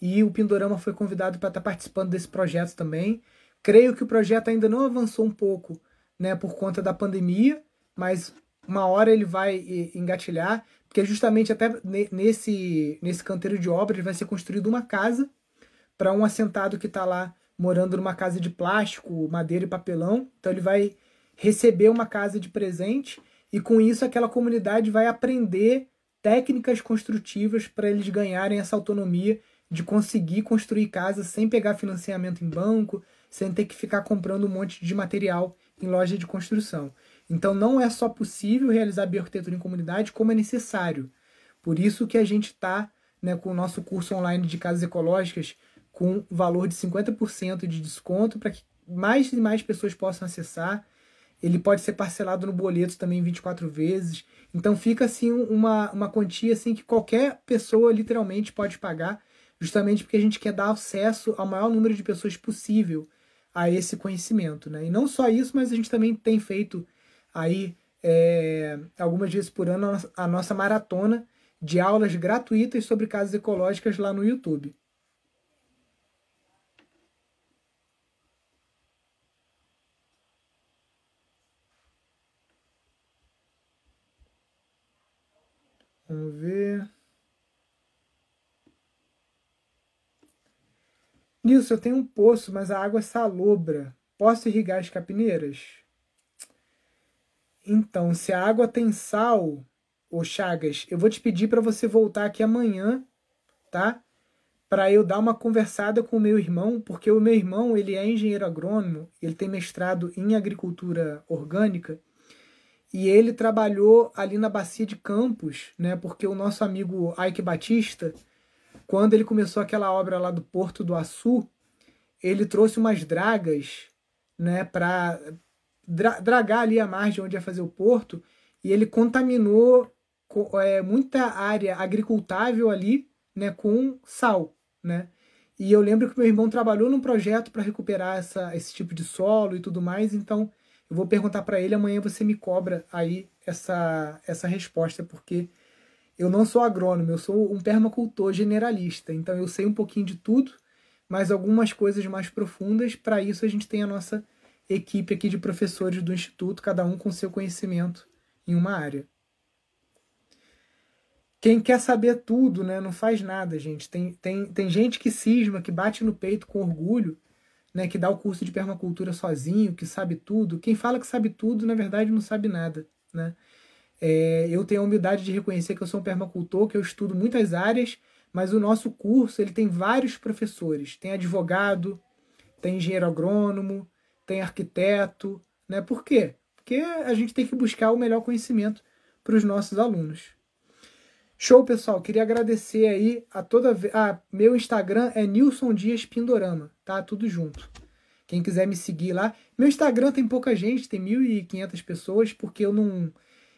E o Pindorama foi convidado para estar tá participando desse projeto também. Creio que o projeto ainda não avançou um pouco né, por conta da pandemia, mas uma hora ele vai engatilhar, porque justamente até nesse, nesse canteiro de obra vai ser construída uma casa para um assentado que está lá morando numa casa de plástico, madeira e papelão. Então ele vai receber uma casa de presente e com isso aquela comunidade vai aprender técnicas construtivas para eles ganharem essa autonomia de conseguir construir casa sem pegar financiamento em banco, sem ter que ficar comprando um monte de material em loja de construção. Então não é só possível realizar bioarquitetura em comunidade, como é necessário. Por isso que a gente está né, com o nosso curso online de casas ecológicas com valor de 50% de desconto para que mais e mais pessoas possam acessar ele pode ser parcelado no boleto também 24 vezes. Então fica assim uma, uma quantia assim que qualquer pessoa literalmente pode pagar, justamente porque a gente quer dar acesso ao maior número de pessoas possível a esse conhecimento, né? E não só isso, mas a gente também tem feito aí é, algumas vezes por ano a nossa maratona de aulas gratuitas sobre casas ecológicas lá no YouTube. Vamos ver. Nilson, eu tenho um poço, mas a água é salobra. Posso irrigar as capineiras? Então, se a água tem sal, ô Chagas, eu vou te pedir para você voltar aqui amanhã, tá? Para eu dar uma conversada com o meu irmão, porque o meu irmão, ele é engenheiro agrônomo, ele tem mestrado em agricultura orgânica e ele trabalhou ali na bacia de Campos, né? Porque o nosso amigo Ike Batista quando ele começou aquela obra lá do Porto do Açu, ele trouxe umas dragas, né, para dra dragar ali a margem onde ia fazer o porto, e ele contaminou é, muita área agricultável ali, né, com sal, né? E eu lembro que meu irmão trabalhou num projeto para recuperar essa, esse tipo de solo e tudo mais, então eu vou perguntar para ele amanhã você me cobra aí essa essa resposta, porque eu não sou agrônomo, eu sou um permacultor generalista, então eu sei um pouquinho de tudo, mas algumas coisas mais profundas, para isso a gente tem a nossa equipe aqui de professores do instituto, cada um com seu conhecimento em uma área. Quem quer saber tudo, né, não faz nada, gente. Tem, tem, tem gente que cisma, que bate no peito com orgulho, né, que dá o curso de permacultura sozinho, que sabe tudo. Quem fala que sabe tudo, na verdade, não sabe nada, né? É, eu tenho a humildade de reconhecer que eu sou um permacultor, que eu estudo muitas áreas, mas o nosso curso ele tem vários professores. Tem advogado, tem engenheiro agrônomo, tem arquiteto. Né? Por quê? Porque a gente tem que buscar o melhor conhecimento para os nossos alunos. Show, pessoal. Queria agradecer aí a toda. Ah, meu Instagram é Nilson Dias Pindorama, tá? Tudo junto. Quem quiser me seguir lá. Meu Instagram tem pouca gente, tem 1.500 pessoas, porque eu não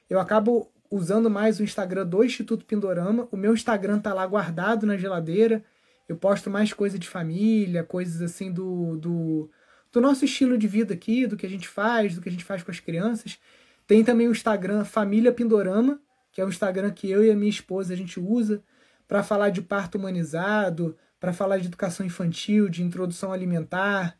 eu acabo usando mais o Instagram do Instituto Pindorama. O meu Instagram tá lá guardado na geladeira. Eu posto mais coisa de família, coisas assim do, do, do nosso estilo de vida aqui, do que a gente faz, do que a gente faz com as crianças. Tem também o Instagram Família Pindorama, que é o Instagram que eu e a minha esposa a gente usa para falar de parto humanizado, para falar de educação infantil, de introdução alimentar,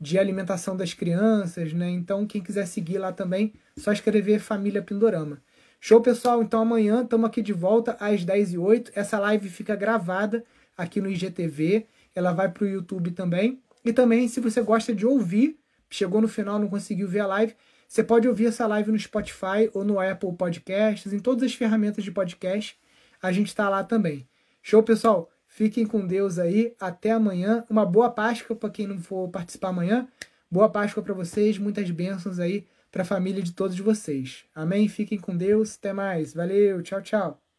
de alimentação das crianças, né? Então, quem quiser seguir lá também, só escrever Família Pindorama. Show, pessoal? Então, amanhã estamos aqui de volta às 10h08. Essa live fica gravada aqui no IGTV. Ela vai para o YouTube também. E também, se você gosta de ouvir, chegou no final não conseguiu ver a live, você pode ouvir essa live no Spotify ou no Apple Podcasts, em todas as ferramentas de podcast. A gente está lá também. Show, pessoal? Fiquem com Deus aí. Até amanhã. Uma boa Páscoa para quem não for participar amanhã. Boa Páscoa para vocês. Muitas bênçãos aí para a família de todos vocês. Amém? Fiquem com Deus. Até mais. Valeu. Tchau, tchau.